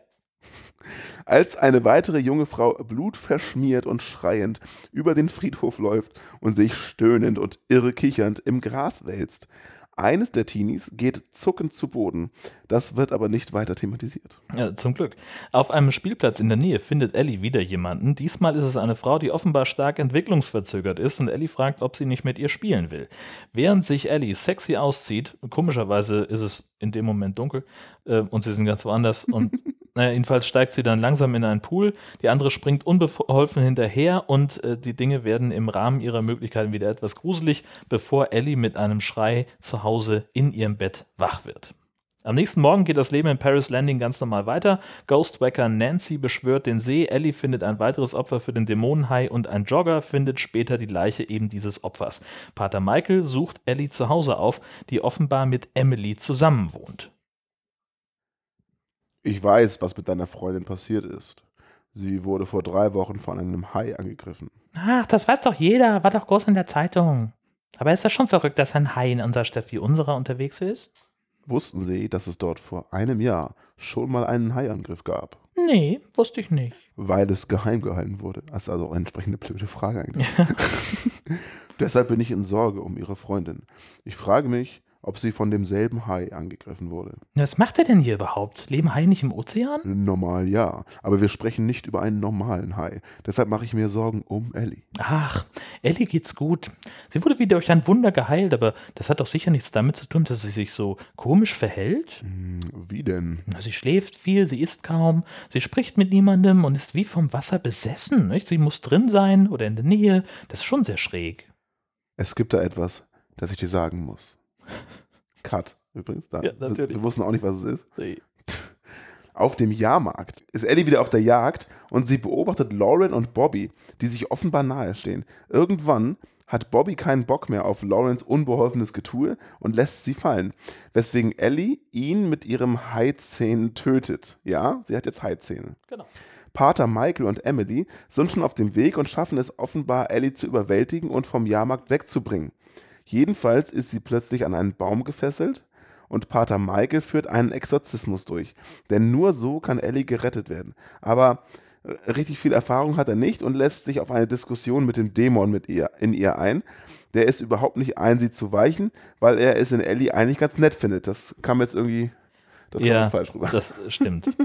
Als eine weitere junge Frau blutverschmiert und schreiend über den Friedhof läuft und sich stöhnend und irre kichernd im Gras wälzt. Eines der Teenies geht zuckend zu Boden. Das wird aber nicht weiter thematisiert. Ja, zum Glück. Auf einem Spielplatz in der Nähe findet Ellie wieder jemanden. Diesmal ist es eine Frau, die offenbar stark entwicklungsverzögert ist und Ellie fragt, ob sie nicht mit ihr spielen will. Während sich Ellie sexy auszieht, komischerweise ist es in dem Moment dunkel äh, und sie sind ganz woanders [LAUGHS] und naja, jedenfalls steigt sie dann langsam in einen Pool, die andere springt unbeholfen hinterher und äh, die Dinge werden im Rahmen ihrer Möglichkeiten wieder etwas gruselig, bevor Ellie mit einem Schrei zu Hause in ihrem Bett wach wird. Am nächsten Morgen geht das Leben in Paris Landing ganz normal weiter. Ghostwacker Nancy beschwört den See, Ellie findet ein weiteres Opfer für den Dämonenhai und ein Jogger findet später die Leiche eben dieses Opfers. Pater Michael sucht Ellie zu Hause auf, die offenbar mit Emily zusammenwohnt. Ich weiß, was mit deiner Freundin passiert ist. Sie wurde vor drei Wochen von einem Hai angegriffen. Ach, das weiß doch jeder, war doch groß in der Zeitung. Aber ist das schon verrückt, dass ein Hai in unserer Stadt wie unserer unterwegs ist? Wussten Sie, dass es dort vor einem Jahr schon mal einen Haiangriff gab? Nee, wusste ich nicht. Weil es geheim gehalten wurde. Das ist also eine entsprechende blöde Frage eigentlich. [LAUGHS] Deshalb bin ich in Sorge um Ihre Freundin. Ich frage mich, ob sie von demselben Hai angegriffen wurde. Was macht er denn hier überhaupt? Leben Haie nicht im Ozean? Normal ja, aber wir sprechen nicht über einen normalen Hai. Deshalb mache ich mir Sorgen um Ellie. Ach, Ellie geht's gut. Sie wurde wieder durch ein Wunder geheilt, aber das hat doch sicher nichts damit zu tun, dass sie sich so komisch verhält. Hm, Wie denn? Sie schläft viel, sie isst kaum, sie spricht mit niemandem und ist wie vom Wasser besessen. Nicht? Sie muss drin sein oder in der Nähe. Das ist schon sehr schräg. Es gibt da etwas, das ich dir sagen muss. [LAUGHS] Cut, übrigens. Da. Ja, natürlich. Wir, wussten auch nicht, was es ist. Nee. [LAUGHS] Auf dem Jahrmarkt ist Ellie wieder auf der Jagd und sie beobachtet Lauren und Bobby, die sich offenbar nahestehen. Irgendwann hat Bobby keinen Bock mehr auf Laurens unbeholfenes Getue und lässt sie fallen, weswegen Ellie ihn mit ihrem Haizähnen tötet. Ja, sie hat jetzt Haizähne. Genau. Pater Michael und Emily sind schon auf dem Weg und schaffen es offenbar, Ellie zu überwältigen und vom Jahrmarkt wegzubringen. Jedenfalls ist sie plötzlich an einen Baum gefesselt und Pater Michael führt einen Exorzismus durch. Denn nur so kann Ellie gerettet werden. Aber äh, richtig viel Erfahrung hat er nicht und lässt sich auf eine Diskussion mit dem Dämon mit ihr, in ihr ein. Der ist überhaupt nicht ein, sie zu weichen, weil er es in Ellie eigentlich ganz nett findet. Das kam jetzt irgendwie, das Ja, falsch rüber. das stimmt. [LAUGHS]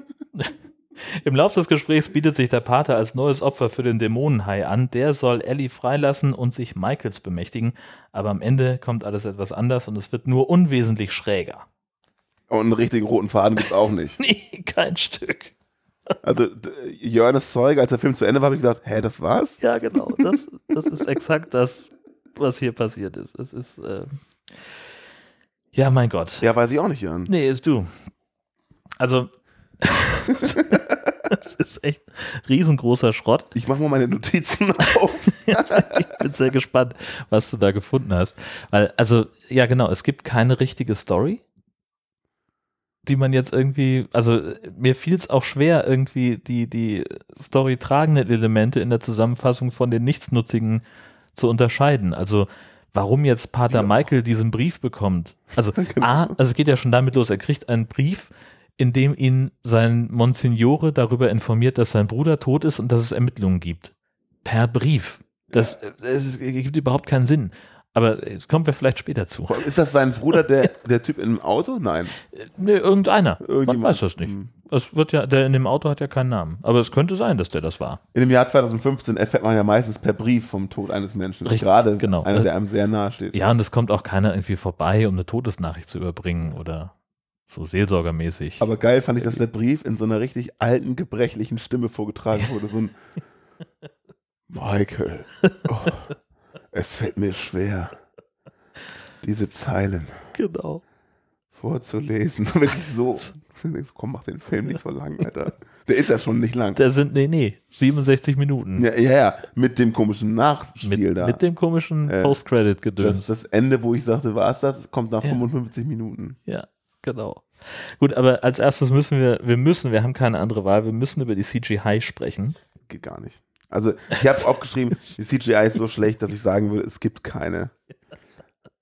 Im Laufe des Gesprächs bietet sich der Pater als neues Opfer für den Dämonenhai an. Der soll Ellie freilassen und sich Michaels bemächtigen. Aber am Ende kommt alles etwas anders und es wird nur unwesentlich schräger. Und einen richtigen roten Faden gibt es auch nicht. [LAUGHS] Nee, kein Stück. Also Jörnes Zeuge, als der Film zu Ende war, habe ich gedacht, hä, das war's? Ja, genau. Das, das ist exakt das, was hier passiert ist. Es ist. Äh ja, mein Gott. Ja, weiß ich auch nicht, Jörn. Nee, ist du. Also. [LAUGHS] Das ist echt riesengroßer Schrott. Ich mache mal meine Notizen [LAUGHS] auf. Ich bin sehr gespannt, was du da gefunden hast. Weil, also, ja, genau, es gibt keine richtige Story, die man jetzt irgendwie, also mir fiel es auch schwer, irgendwie die, die Story tragenden Elemente in der Zusammenfassung von den nichtsnutzigen zu unterscheiden. Also, warum jetzt Pater Michael diesen Brief bekommt. Also, [LAUGHS] A, also es geht ja schon damit los, er kriegt einen Brief, in dem ihn sein Monsignore darüber informiert, dass sein Bruder tot ist und dass es Ermittlungen gibt. Per Brief. Das, das gibt überhaupt keinen Sinn. Aber es kommen wir vielleicht später zu. Ist das sein Bruder, der, [LAUGHS] der Typ im Auto? Nein. Nee, irgendeiner. Man weiß das nicht. Hm. Das wird ja, der in dem Auto hat ja keinen Namen. Aber es könnte sein, dass der das war. In dem Jahr 2015 erfährt man ja meistens per Brief vom Tod eines Menschen. Richtig, Gerade genau. einer, der einem sehr nahe steht. Ja, und es kommt auch keiner irgendwie vorbei, um eine Todesnachricht zu überbringen oder so seelsorgermäßig. Aber geil fand ich, dass der Brief in so einer richtig alten, gebrechlichen Stimme vorgetragen wurde. So ein [LAUGHS] Michael, oh, es fällt mir schwer, diese Zeilen genau. vorzulesen. Wirklich so. [LAUGHS] Komm, mach den Film nicht so lang, Alter. Der ist ja schon nicht lang. Der sind, nee, nee, 67 Minuten. Ja, ja, ja, mit dem komischen Nachspiel mit, da. mit dem komischen Äh, Post-Credit-Gedöns. das, das Ende, wo ich sagte, war es das, kommt nach Ja. 55 Minuten. Ja, genau. Gut, aber als erstes müssen wir, wir müssen, wir haben keine andere Wahl, wir müssen über die CGI sprechen. Geht gar nicht. Also, ich habe aufgeschrieben, die CGI ist so schlecht, dass ich sagen würde, es gibt keine.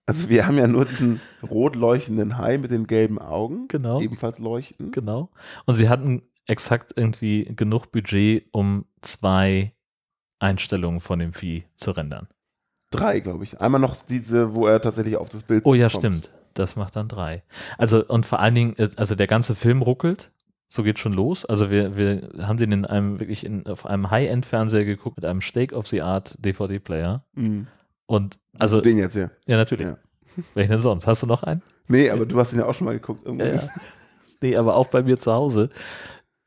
Also, wir haben ja nur diesen rot leuchtenden Hai mit den gelben Augen. Genau. Ebenfalls leuchten. Genau. Und sie hatten exakt irgendwie genug Budget, um zwei Einstellungen von dem Vieh zu rendern. Drei, glaube ich. Einmal noch diese, wo er tatsächlich auf das Bild Oh ja, kommt. stimmt. Das macht dann drei. Also, und vor allen Dingen, ist- also der ganze Film ruckelt. So geht schon los. Also wir, wir haben den in einem, wirklich in, auf einem High-End-Fernseher geguckt mit einem State-of-the-Art DVD-Player. Mhm. Und also, den jetzt hier. ja, natürlich. Ja. [LAUGHS] Welchen denn sonst? Hast du noch einen? Nee, aber du hast ihn ja auch schon mal geguckt. Irgendwo. Ja, ja. [LAUGHS] Nee, aber auch bei mir zu Hause.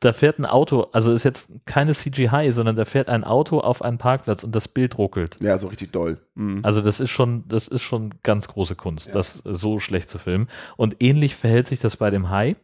Da fährt ein Auto, also ist jetzt keine CGI, sondern da fährt ein Auto auf einen Parkplatz und das Bild ruckelt. Ja, so richtig doll. Mhm. Also das ist schon, das ist schon ganz große Kunst, das so schlecht zu filmen. Und ähnlich verhält sich das bei dem Hai.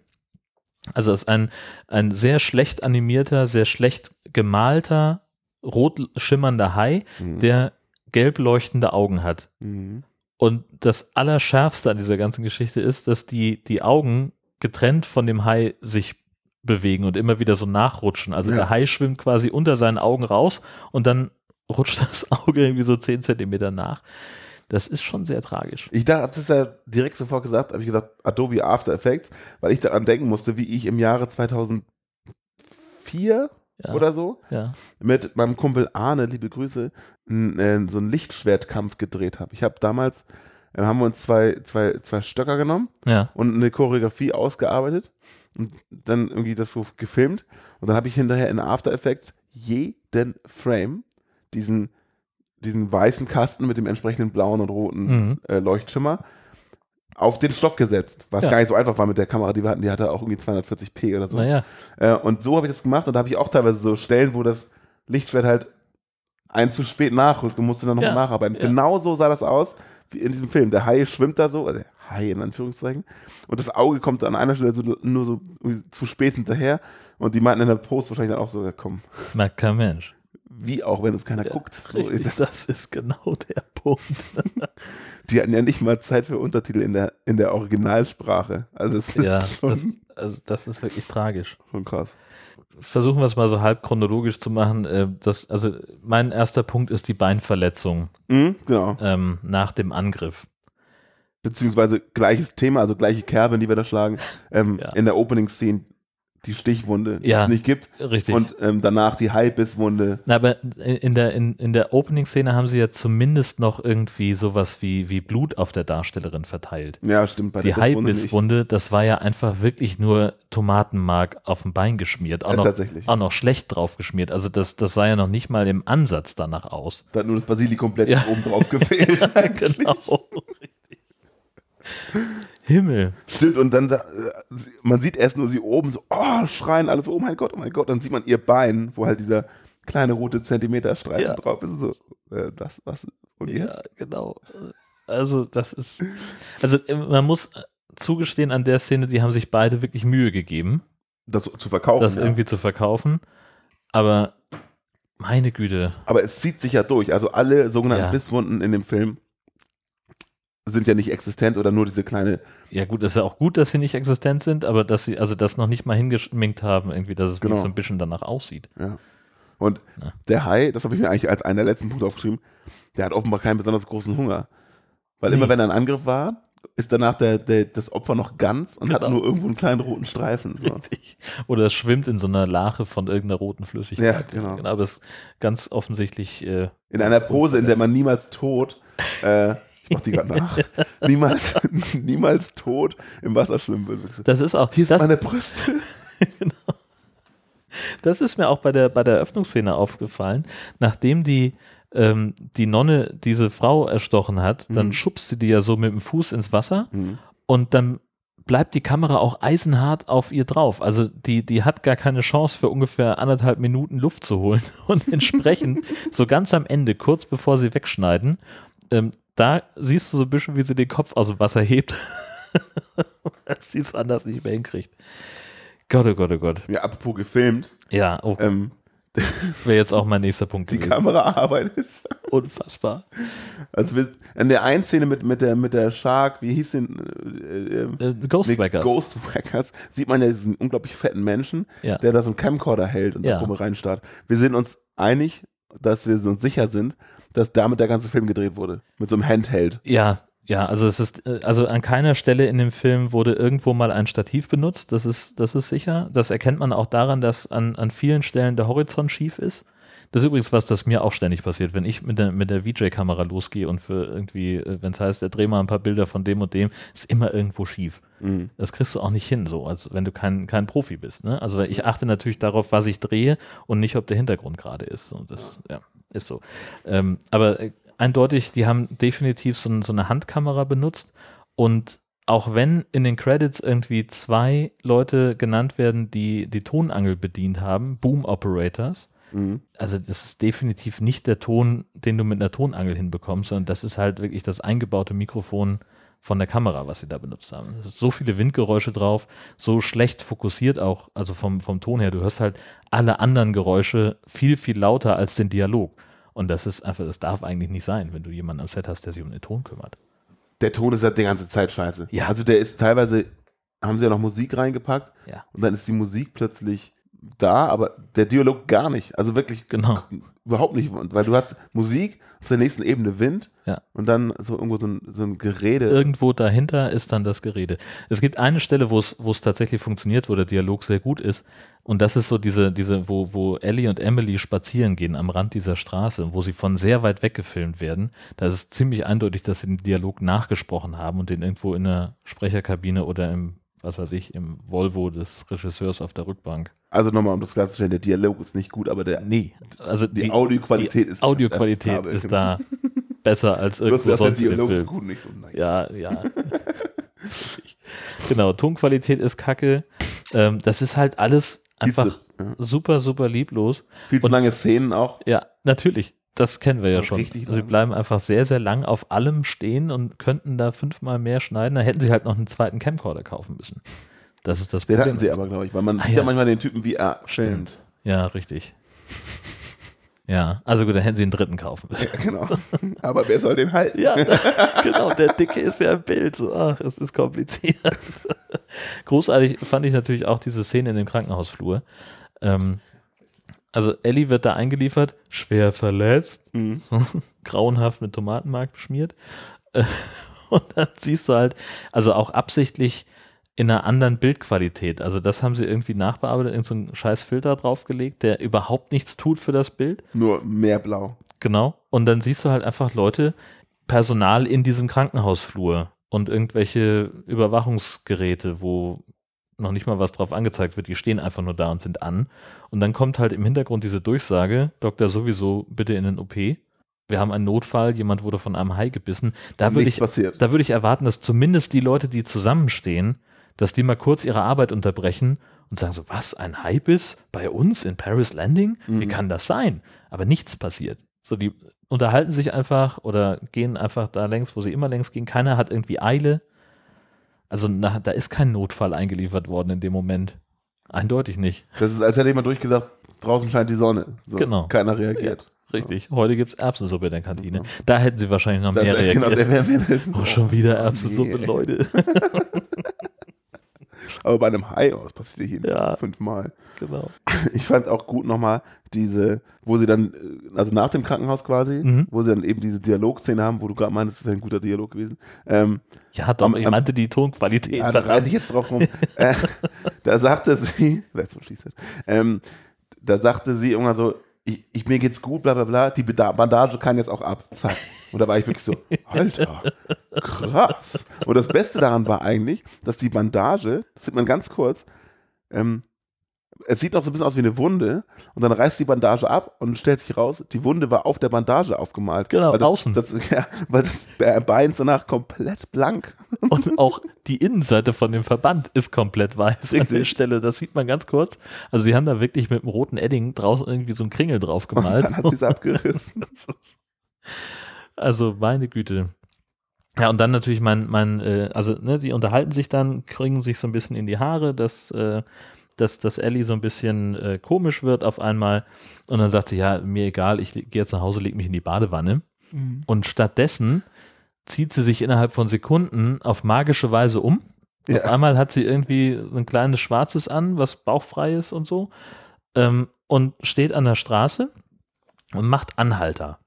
Also es ist ein, ein sehr schlecht animierter, sehr schlecht gemalter, rot schimmernder Hai, Mhm. der gelb leuchtende Augen hat. Mhm. Und das Allerschärfste an dieser ganzen Geschichte ist, dass die, die Augen getrennt von dem Hai sich bewegen und immer wieder so nachrutschen. Also Ja. der Hai schwimmt quasi unter seinen Augen raus und dann [LAUGHS] rutscht das Auge irgendwie so 10 Zentimeter nach. Das ist schon sehr tragisch. Ich dachte, hab das ja direkt sofort gesagt, habe ich gesagt, Adobe After Effects, weil ich daran denken musste, wie ich im Jahre 2004 Ja. oder so Ja. mit meinem Kumpel Arne, liebe Grüße, äh, so einen Lichtschwertkampf gedreht habe. Ich habe damals, äh, haben wir uns zwei, zwei, zwei Stöcker genommen und eine Choreografie ausgearbeitet und dann irgendwie das so gefilmt und dann habe ich hinterher in After Effects jeden Frame diesen, diesen weißen Kasten mit dem entsprechenden blauen und roten Mhm. äh, Leuchtschimmer auf den Stock gesetzt, was Ja. gar nicht so einfach war mit der Kamera, die wir hatten, die hatte auch irgendwie 240p oder so. Naja. Äh, und so habe ich das gemacht und da habe ich auch teilweise so Stellen, wo das Lichtschwert halt ein zu spät nachrückt und musste dann noch Ja, nacharbeiten. ja. Genau so sah das aus wie in diesem Film. Der Hai schwimmt da so, oder der Hai in Anführungszeichen, und das Auge kommt an einer Stelle so, nur so zu spät hinterher und die meinten in der Post wahrscheinlich dann auch so, ja komm, Merkt kein Mensch. wie auch, wenn es keiner guckt. So, Richtig, das ist genau der Punkt. [LAUGHS] die hatten ja nicht mal Zeit für Untertitel in der, in der Originalsprache. Also das ist Ja, schon, das, also das ist wirklich tragisch. schon krass. Versuchen wir es mal so halb chronologisch zu machen. Äh, Das, also mein erster Punkt ist die Beinverletzung Mhm, genau. ähm, nach dem Angriff. Beziehungsweise gleiches Thema, also gleiche Kerbe, die wir da schlagen, ähm, Ja. in der Opening-Scene die Stichwunde, die Ja. es nicht gibt. Richtig. Und ähm, danach die Halbbisswunde. Na, aber in der, in, in der Opening-Szene haben sie ja zumindest noch irgendwie sowas wie, wie Blut auf der Darstellerin verteilt. Ja, stimmt. Bei Die der Bisswunde nicht. Haibisswunde, das war ja einfach wirklich nur Tomatenmark auf dem Bein geschmiert. Auch, Ja, noch, tatsächlich. auch noch schlecht drauf geschmiert. Also das, das sah ja noch nicht mal im Ansatz danach aus. Da hat nur das Basilikum komplett Ja. oben drauf gefehlt. [LAUGHS] eigentlich. Genau. Himmel. Stimmt, und dann, da, man sieht erst nur sie oben so, oh, schreien alles, oh mein Gott, oh mein Gott. Dann sieht man ihr Bein, wo halt dieser kleine rote Zentimeterstreifen Ja. drauf ist. Und so, äh, das, was, und jetzt? Ja, genau. Also das ist, also äh, man muss zugestehen an der Szene, die haben sich beide wirklich Mühe gegeben. Das zu verkaufen. das ja. irgendwie zu verkaufen. Aber meine Güte, Aber es zieht sich ja durch. Also alle sogenannten Ja. Bisswunden in dem Film sind ja nicht existent oder nur diese kleine. ja gut, ist ja auch gut, dass sie nicht existent sind, aber dass sie, also das noch nicht mal hingeschminkt haben, irgendwie, dass es Genau. so ein bisschen danach aussieht. Ja. Und Ja. der Hai, das habe ich mir eigentlich als einen der letzten Punkte aufgeschrieben, der hat offenbar keinen besonders großen Hunger. Weil Nee. immer wenn ein Angriff war, ist danach der, der, das Opfer noch ganz und hat Genau. nur irgendwo einen kleinen roten Streifen. So. Oder es schwimmt in so einer Lache von irgendeiner roten Flüssigkeit. Ja, genau. Aber es ist ganz offensichtlich äh, In einer Pose, in der man niemals tot, äh, [LAUGHS] ich mach die gerade nach, [LAUGHS] niemals, niemals tot im Wasser schwimmen würde. Das ist auch, Hier ist das, meine Brüste. [LAUGHS] das ist mir auch bei der, bei der Eröffnungsszene aufgefallen. Nachdem die, ähm, die Nonne diese Frau erstochen hat, dann Mhm. schubst sie die ja so mit dem Fuß ins Wasser Mhm. und dann bleibt die Kamera auch eisenhart auf ihr drauf. Also die, die hat gar keine Chance für ungefähr anderthalb Minuten Luft zu holen. [LAUGHS] Und entsprechend, so ganz am Ende, kurz bevor sie wegschneiden, ähm, da siehst du so ein bisschen, wie sie den Kopf aus dem Wasser hebt. [LAUGHS] Dass sie es anders nicht mehr hinkriegt. Gott, oh Gott, oh Gott. Ja, apropos gefilmt, Ja, oh, ähm, wäre jetzt auch mein nächster Punkt die gewesen. Kameraarbeit ist. [LAUGHS] Unfassbar. Also wir, in der einen Szene mit, mit, der, mit der Shark, wie hieß den? Äh, äh, Äh, Ghostwreckers. Ghostwreckers, sieht man ja diesen unglaublich fetten Menschen, Ja. der da so einen Camcorder hält und Ja. da rum reinstarrt. Wir sind uns einig, dass wir uns sicher sind, dass damit der ganze Film gedreht wurde. Mit so einem Handheld. Ja, ja, also es ist, äh, also an keiner Stelle in dem Film wurde irgendwo mal ein Stativ benutzt, das ist, das ist sicher. Das erkennt man auch daran, dass an, an vielen Stellen der Horizont schief ist. Das ist übrigens was, das mir auch ständig passiert, wenn ich mit der, mit der VJ-Kamera losgehe und für irgendwie, wenn es heißt, er dreh mal ein paar Bilder von dem und dem, ist immer irgendwo schief. Mhm. Das kriegst du auch nicht hin, so, als wenn du kein, kein Profi bist. Ne? Also ich achte natürlich darauf, was ich drehe und nicht, ob der Hintergrund gerade ist. Und das, ja, ist so. Ähm, aber äh, eindeutig, die haben definitiv so, so eine Handkamera benutzt und auch wenn in den Credits irgendwie zwei Leute genannt werden, die die Tonangel bedient haben, Boom Operators, Mhm. also das ist definitiv nicht der Ton, den du mit einer Tonangel hinbekommst, sondern das ist halt wirklich das eingebaute Mikrofon von der Kamera, was sie da benutzt haben. Es ist so viele Windgeräusche drauf, so schlecht fokussiert auch, also vom, vom Ton her. Du hörst halt alle anderen Geräusche viel, viel lauter als den Dialog. Und das ist einfach, das darf eigentlich nicht sein, wenn du jemanden am Set hast, der sich um den Ton kümmert. Der Ton ist halt die ganze Zeit scheiße. Ja. Also der ist teilweise, haben sie ja noch Musik reingepackt Ja. und dann ist die Musik plötzlich da, aber der Dialog gar nicht. Also wirklich Genau. überhaupt nicht. Weil du hast Musik, auf der nächsten Ebene Wind Ja. und dann so irgendwo so ein, so ein Gerede. Irgendwo dahinter ist dann das Gerede. Es gibt eine Stelle, wo es, wo es tatsächlich funktioniert, wo der Dialog sehr gut ist. Und das ist so diese, diese, wo, wo Ellie und Emily spazieren gehen am Rand dieser Straße, wo sie von sehr weit weg gefilmt werden. Da ist es ziemlich eindeutig, dass sie den Dialog nachgesprochen haben und den irgendwo in der Sprecherkabine oder im, was weiß ich, im Volvo des Regisseurs auf der Rückbank. Also nochmal, um das klarzustellen, der Dialog ist nicht gut, aber der, Nee, also die, Audioqualität ist Audioqualität ist da besser als irgendwo der sonst im Dialog Film. ist gut, nicht so. Nein. Ja, ja. genau, Tonqualität ist kacke. Ähm, das ist halt alles einfach ja. super, super lieblos. Viel zu Und- lange Szenen auch. Ja, natürlich. Das kennen wir ja schon. richtig Sie lang. bleiben einfach sehr, sehr lang auf allem stehen und könnten da fünfmal mehr schneiden. Da hätten sie halt noch einen zweiten Camcorder kaufen müssen. Das ist das Den Problem. hatten sie aber, glaube ich, weil man Ah, sieht ja ja. manchmal den Typen, wie er filmt. Ja, richtig. Ja, also gut, dann hätten sie einen dritten kaufen müssen. Ja, genau. aber wer soll den halten? Ja, genau, der Dicke ist ja im Bild. So, ach, es ist kompliziert. Großartig fand ich natürlich auch diese Szene in dem Krankenhausflur. Ähm, also Ellie wird da eingeliefert, schwer verletzt, Mhm. [LAUGHS] grauenhaft mit Tomatenmark beschmiert. [LAUGHS] Und dann siehst du halt, also auch absichtlich in einer anderen Bildqualität. Also das haben sie irgendwie nachbearbeitet, irgend so scheiß Filter draufgelegt, der überhaupt nichts tut für das Bild. Nur mehr blau. Genau. Und dann siehst du halt einfach Leute, Personal in diesem Krankenhausflur und irgendwelche Überwachungsgeräte, wo noch nicht mal was drauf angezeigt wird, die stehen einfach nur da und sind an. Und dann kommt halt im Hintergrund diese Durchsage, Doktor sowieso bitte in den OP. Wir haben einen Notfall, jemand wurde von einem Hai gebissen. Da würde ich, passiert. da würde ich erwarten, dass zumindest die Leute, die zusammenstehen, dass die mal kurz ihre Arbeit unterbrechen und sagen so, was, ein Hypebiss bei uns in Paris Landing? Wie Mhm. kann das sein? Aber nichts passiert. So, die unterhalten sich einfach oder gehen einfach da längs, wo sie immer längs gehen. Keiner hat irgendwie Eile. Also na, da ist kein Notfall eingeliefert worden in dem Moment. eindeutig nicht. Das ist, als hätte jemand durchgesagt, draußen scheint die Sonne. So, Genau. Keiner reagiert. Richtig. Heute gibt es Erbsensuppe in der Kantine. Da hätten sie wahrscheinlich noch Das, mehr genau, reagiert. der wäre oh, schon wieder Erbsensuppe, [LAUGHS] nee. Leute. [LAUGHS] Aber bei einem Hai, oh, das passiert jeden Ja. Fünfmal. genau. [LAUGHS] Ich fand auch gut nochmal diese, wo sie dann, also nach dem Krankenhaus quasi, Mhm. wo sie dann eben diese Dialogszene haben, wo du gerade meinst, das wäre ein guter Dialog gewesen. Ähm, Ja, doch, Am- ich meinte die Tonqualität. ja, da reite ich jetzt drauf rum. [LAUGHS] äh, da sagte sie, that's what she said, ähm, da sagte sie irgendwann so, ich, ich, mir geht's gut, bla bla bla, die Bandage kann jetzt auch ab. Zack. Und da war ich wirklich so, [LAUGHS] Alter, krass. Und das Beste daran war eigentlich, dass die Bandage, das sieht man ganz kurz, ähm, es sieht noch so ein bisschen aus wie eine Wunde und dann reißt die Bandage ab und stellt sich raus, die Wunde war auf der Bandage aufgemalt. Genau, weil das, außen. Das, [LAUGHS] ja, weil das Bein danach komplett blank. [LAUGHS] Und auch die Innenseite von dem Verband ist komplett weiß an Richtig. der Stelle. Das sieht man ganz kurz. Also sie haben da wirklich mit dem roten Edding draußen irgendwie so einen Kringel drauf Und gemalt. dann hat sie es abgerissen. [LAUGHS] Also meine Güte. Ja, und dann natürlich mein, mein, äh, also ne, sie unterhalten sich dann, kriegen sich so ein bisschen in die Haare, dass, äh, dass, dass Ellie so ein bisschen äh, komisch wird auf einmal. Und dann sagt sie, ja, mir egal, ich gehe jetzt nach Hause, leg mich in die Badewanne. Und stattdessen zieht sie sich innerhalb von Sekunden auf magische Weise um. Auf Ja. einmal hat sie irgendwie ein kleines Schwarzes an, was bauchfrei ist und so. Ähm, und steht an der Straße und macht Anhalter.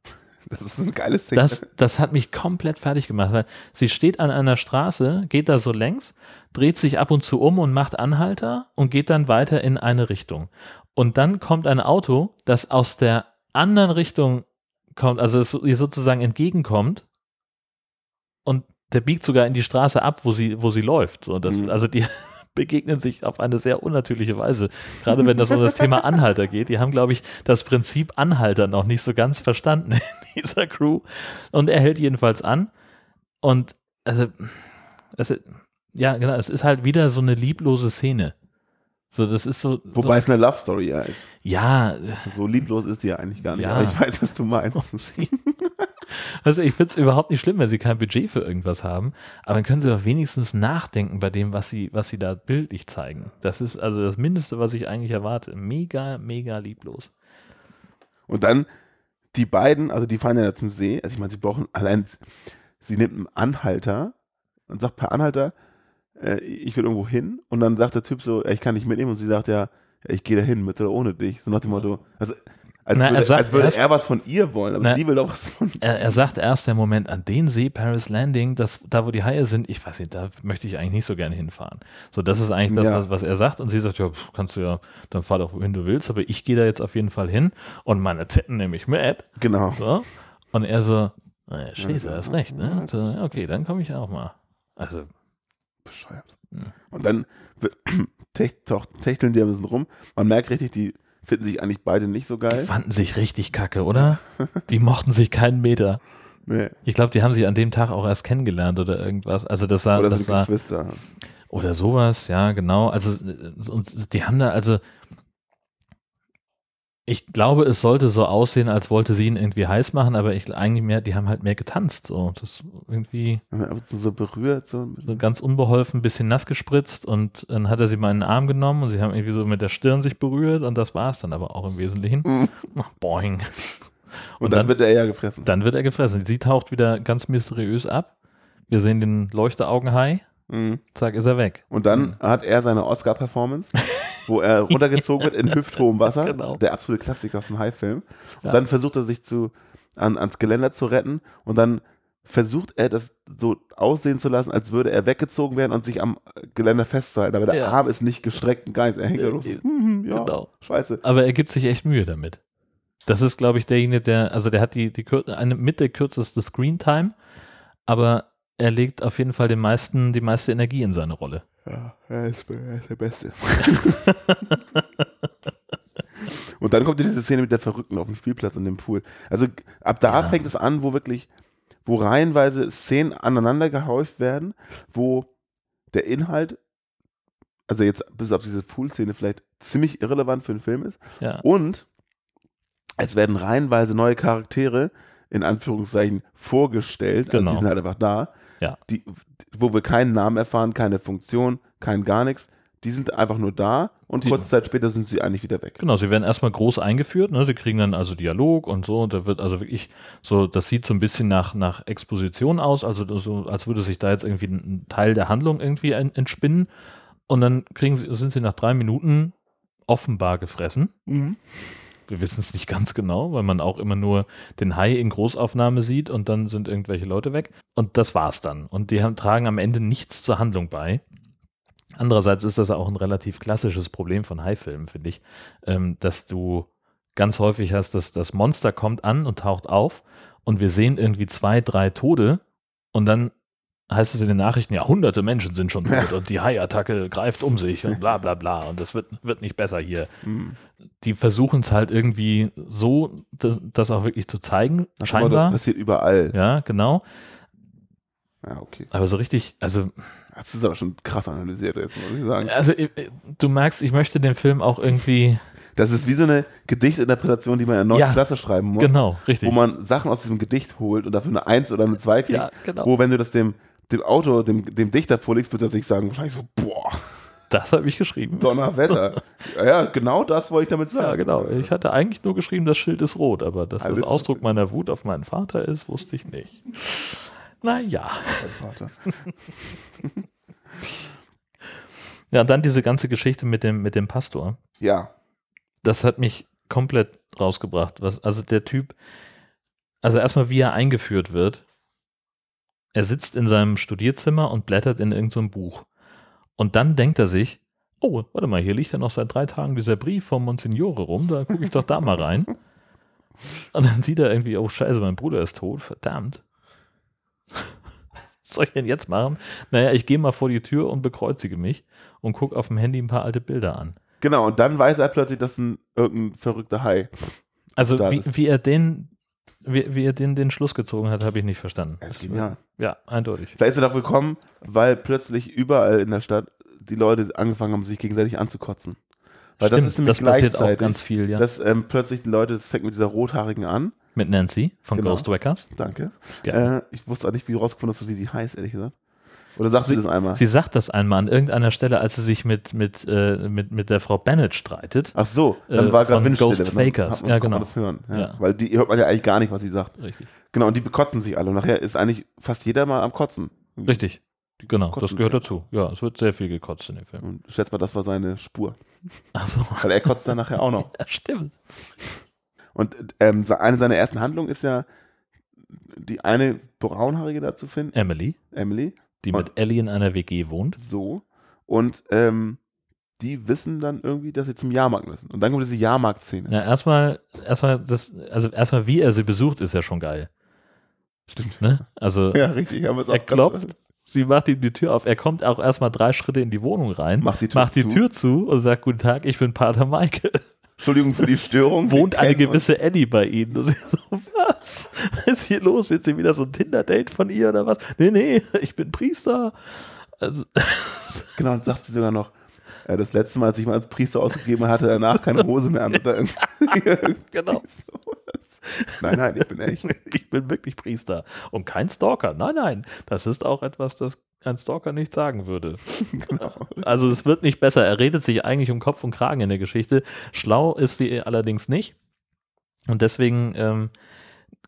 Das ist ein geiles Ding. Das, das hat mich komplett fertig gemacht, weil sie steht an einer Straße, geht da so längs, dreht sich ab und zu um und macht Anhalter und geht dann weiter in eine Richtung. Und dann kommt ein Auto, das aus der anderen Richtung kommt, also es ihr sozusagen entgegenkommt und der biegt sogar in die Straße ab, wo sie, wo sie läuft. So, das, Mhm. Also die [LAUGHS] begegnen sich auf eine sehr unnatürliche Weise. Gerade wenn das um das Thema Anhalter geht. Die haben, glaube ich, das Prinzip Anhalter noch nicht so ganz verstanden in [LAUGHS] dieser Crew. Und er hält jedenfalls an. Und also, es, ja, genau, es ist halt wieder so eine lieblose Szene. So, das ist so. Wobei so, es eine Love Story ja ist. ja, So lieblos ist die ja eigentlich gar nicht. Ja. Aber ich weiß, was du meinst. [LAUGHS] Also ich finde es überhaupt nicht schlimm, wenn sie kein Budget für irgendwas haben, aber dann können sie doch wenigstens nachdenken bei dem, was sie, was sie da bildlich zeigen. Das ist also das Mindeste, was ich eigentlich erwarte. Mega, mega lieblos. Und dann die beiden, also die fahren ja zum See. Also ich meine, sie brauchen allein, sie nimmt einen Anhalter und sagt per Anhalter, äh, ich will irgendwo hin. Und dann sagt der Typ so, ich kann nicht mitnehmen. Und sie sagt ja, ich gehe dahin mit oder ohne dich. So nach dem Motto, also als, Na, er würde, sagt als würde erst- er was von ihr wollen, aber Na, sie will doch was von Er, er sagt erst der Moment an den See, Paris Landing, das, da wo die Haie sind, ich weiß nicht, da möchte ich eigentlich nicht so gerne hinfahren. So, das ist eigentlich das, Ja. was, was er sagt. Und sie sagt, ja, kannst du ja, dann fahr doch wohin du willst, aber ich gehe da jetzt auf jeden Fall hin und meine Titten nehme ich mit. Genau. So. Und er so, naja, Schäse, hast recht, ne? So, okay, dann komme ich auch mal. Also, Bescheuert. Ja. Und dann wird- [CLEARS THROAT] techteln die ein bisschen rum. Man merkt richtig, die finden sich eigentlich beide nicht so die geil. fanden sich richtig kacke, oder? [LAUGHS] Die mochten sich keinen Meter. Nee. Ich glaube, die haben sich an dem Tag auch erst kennengelernt oder irgendwas. Also das sah, Oder das sind sah, Geschwister. Oder sowas, ja, genau. Also, äh, und die haben da, also, ich glaube, es sollte so aussehen, als wollte sie ihn irgendwie heiß machen, aber ich eigentlich mehr, die haben halt mehr getanzt, so. Das irgendwie Aber so- so berührt, so so ganz unbeholfen, ein bisschen nass gespritzt und dann hat er sie mal in den Arm genommen und sie haben irgendwie so mit der Stirn sich berührt und das war es dann aber auch im Wesentlichen. Boing. Und, dann, wird er ja gefressen. Dann wird er gefressen. Sie taucht wieder ganz mysteriös ab. Wir sehen den Leuchteaugenhai. Mhm. Zack, ist er weg. Und dann hat er seine Oscar-Performance, wo er [LAUGHS] runtergezogen wird in hüfthohem Wasser. Genau. Der absolute Klassiker vom High-Film. Und Ja. dann versucht er sich zu, an, ans Geländer zu retten. Und dann versucht er das so aussehen zu lassen, als würde er weggezogen werden und sich am Geländer festzuhalten. Aber der Ja. Arm ist nicht gestreckt und gar nichts. Er hängt nur so, Äh, hm, hm, ja, genau. scheiße. Aber er gibt sich echt Mühe damit. Das ist, glaube ich, derjenige, der, also der hat die, die eine mit der kürzeste Screen-Time, aber er legt auf jeden Fall den meisten, die meiste Energie in seine Rolle. Ja, er ist, er ist der Beste. [LAUGHS] und dann kommt diese Szene mit der Verrückten auf dem Spielplatz in dem Pool. Also ab da Ja. fängt es an, wo wirklich, wo reihenweise Szenen aneinander gehäuft werden, wo der Inhalt, also jetzt bis auf diese Pool-Szene vielleicht ziemlich irrelevant für den Film ist. Ja. Und es werden reihenweise neue Charaktere in Anführungszeichen vorgestellt. Genau. Also die sind halt einfach da. Ja. Die, wo wir keinen Namen erfahren, keine Funktion, kein gar nichts. die sind einfach nur da und Die- kurze Zeit später sind sie eigentlich wieder weg. Genau, sie werden erstmal groß eingeführt, ne? sie kriegen dann also Dialog und so, und da wird also wirklich so, das sieht so ein bisschen nach, nach Exposition aus, also so, als würde sich da jetzt irgendwie ein, Teil der Handlung irgendwie entspinnen und dann kriegen sie, sind sie nach drei Minuten offenbar gefressen. Wir wissen es nicht [LAUGHS] ganz genau, weil man auch immer nur den Hai in Großaufnahme sieht und dann sind irgendwelche Leute weg. Und das war's dann. Und die haben, tragen am Ende nichts zur Handlung bei. Andererseits ist das auch ein relativ klassisches Problem von Haifilmen, finde ich, ähm, dass du ganz häufig hast, dass das Monster kommt an und taucht auf und wir sehen irgendwie zwei, drei Tode und dann heißt es in den Nachrichten, ja, hunderte Menschen sind schon tot und die Hai-Attacke greift um sich und bla bla bla und das wird, wird nicht besser hier. Mhm. Die versuchen es halt irgendwie so, das, das auch wirklich zu zeigen, das scheinbar. passiert überall. Ja, genau. Ja, okay. Aber so richtig, also Das ist aber schon krass analysiert jetzt, muss ich sagen. Also äh, du merkst, ich möchte den Film auch irgendwie. Das ist wie so eine Gedichtinterpretation, die man in der 9. Ja, Klasse schreiben muss. Genau, richtig. Wo man Sachen aus diesem Gedicht holt und dafür eine 1 oder eine 2 kriegt. Ja, genau. Wo, wenn du das dem, dem Autor, dem, dem Dichter vorlegst, wird er sich sagen, wahrscheinlich so, boah, das habe ich geschrieben. Donnerwetter. [LAUGHS] ja, genau das wollte ich damit sagen. Ja, genau. Ich hatte eigentlich nur geschrieben, das Schild ist rot, aber dass das Alles- Ausdruck meiner Wut auf meinen Vater ist, wusste ich nicht. Naja. Vater. [LAUGHS] Ja, und dann diese ganze Geschichte mit dem, mit dem Pastor. Ja, Das hat mich komplett rausgebracht. Was, also der Typ, also erstmal wie er eingeführt wird. Er sitzt in seinem Studierzimmer und blättert in irgendeinem Buch. Und dann denkt er sich, oh, warte mal, hier liegt ja noch seit drei Tagen dieser Brief vom Monsignore rum, da gucke ich doch da mal rein. Und dann sieht er irgendwie, oh scheiße, mein Bruder ist tot, verdammt. Was soll ich denn jetzt machen? Naja, ich gehe mal vor die Tür und bekreuzige mich und gucke auf dem Handy ein paar alte Bilder an. genau. Und dann weiß er plötzlich, dass ein irgendein verrückter Hai. Also wie, wie er den, wie, wie er den, den Schluss gezogen hat, habe ich nicht verstanden. Das ist genial. Ja, eindeutig. Vielleicht ist er darauf gekommen, weil plötzlich überall in der Stadt die Leute angefangen haben, sich gegenseitig anzukotzen. Weil das Stimmt, ist nämlich das passiert auch ganz viel, ja. dass ähm, plötzlich die Leute, es fängt mit dieser Rothaarigen an. Mit Nancy von Genau. Ghostwreckers. Danke. Äh, ich wusste auch nicht, wie du rausgefunden hast, wie die heißt, ehrlich gesagt. Oder sagst du das einmal? Sie sagt das einmal an irgendeiner Stelle, als sie sich mit, mit, äh, mit, mit der Frau Bennett streitet. Ach so, dann Äh, war gerade von Windstille. Ghost dann Fakers. Ja, genau. das hören. Ja. Ja. Weil die hört man ja eigentlich gar nicht, was sie sagt. Richtig. Genau, und die bekotzen sich alle. Und nachher ist eigentlich fast jeder mal am Kotzen. Richtig. Genau, das gehört sehr. dazu. Ja, es wird sehr viel gekotzt in dem Film. Und schätzt mal, das war seine Spur. Achso, Weil er kotzt dann nachher auch noch. [LAUGHS] ja, stimmt. Und ähm, eine seiner ersten Handlungen ist ja, die eine braunhaarige da zu finden, Emily, Emily, die mit Ellie in einer WG wohnt. so. Und ähm, die wissen dann irgendwie, dass sie zum Jahrmarkt müssen. Und dann kommt diese Jahrmarktszene. Ja, erstmal, erstmal das, also erstmal, wie er sie besucht, ist ja schon geil. Stimmt. Ne? Also [LAUGHS] Ja, richtig. Haben wir es er auch klopft, sie macht ihm die Tür auf, er kommt auch erstmal drei Schritte in die Wohnung rein, Macht die Tür macht die zu. Tür zu und sagt, guten Tag, ich bin Pater Maike. Entschuldigung für die Störung. [LAUGHS] Wohnt eine gewisse Annie bei Ihnen? Und sie so, was? Was ist hier los? Jetzt hier wieder so ein Tinder-Date von ihr oder was? Nee, nee, ich bin Priester. Also, [LAUGHS] Genau, und sagt sie sogar noch, das letzte Mal, als ich mal als Priester ausgegeben hatte, danach keine Hose mehr an. Oder [LAUGHS] irgendwie genau. sowas. Nein, nein, ich bin echt. [LAUGHS] Ich bin wirklich Priester und kein Stalker. Nein, nein, das ist auch etwas, das ein Stalker nicht sagen würde. [LAUGHS] Genau. Also es wird nicht besser. Er redet sich eigentlich um Kopf und Kragen in der Geschichte. Schlau ist sie allerdings nicht. Und deswegen ähm,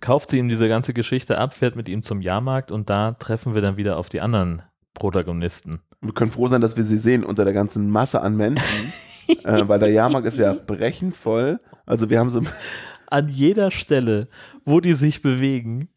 kauft sie ihm diese ganze Geschichte ab, fährt mit ihm zum Jahrmarkt und da treffen wir dann wieder auf die anderen Protagonisten. Wir können froh sein, dass wir sie sehen unter der ganzen Masse an Menschen. [LAUGHS] äh, weil der Jahrmarkt ist ja brechend voll. Also wir haben so, An jeder Stelle, wo die sich bewegen,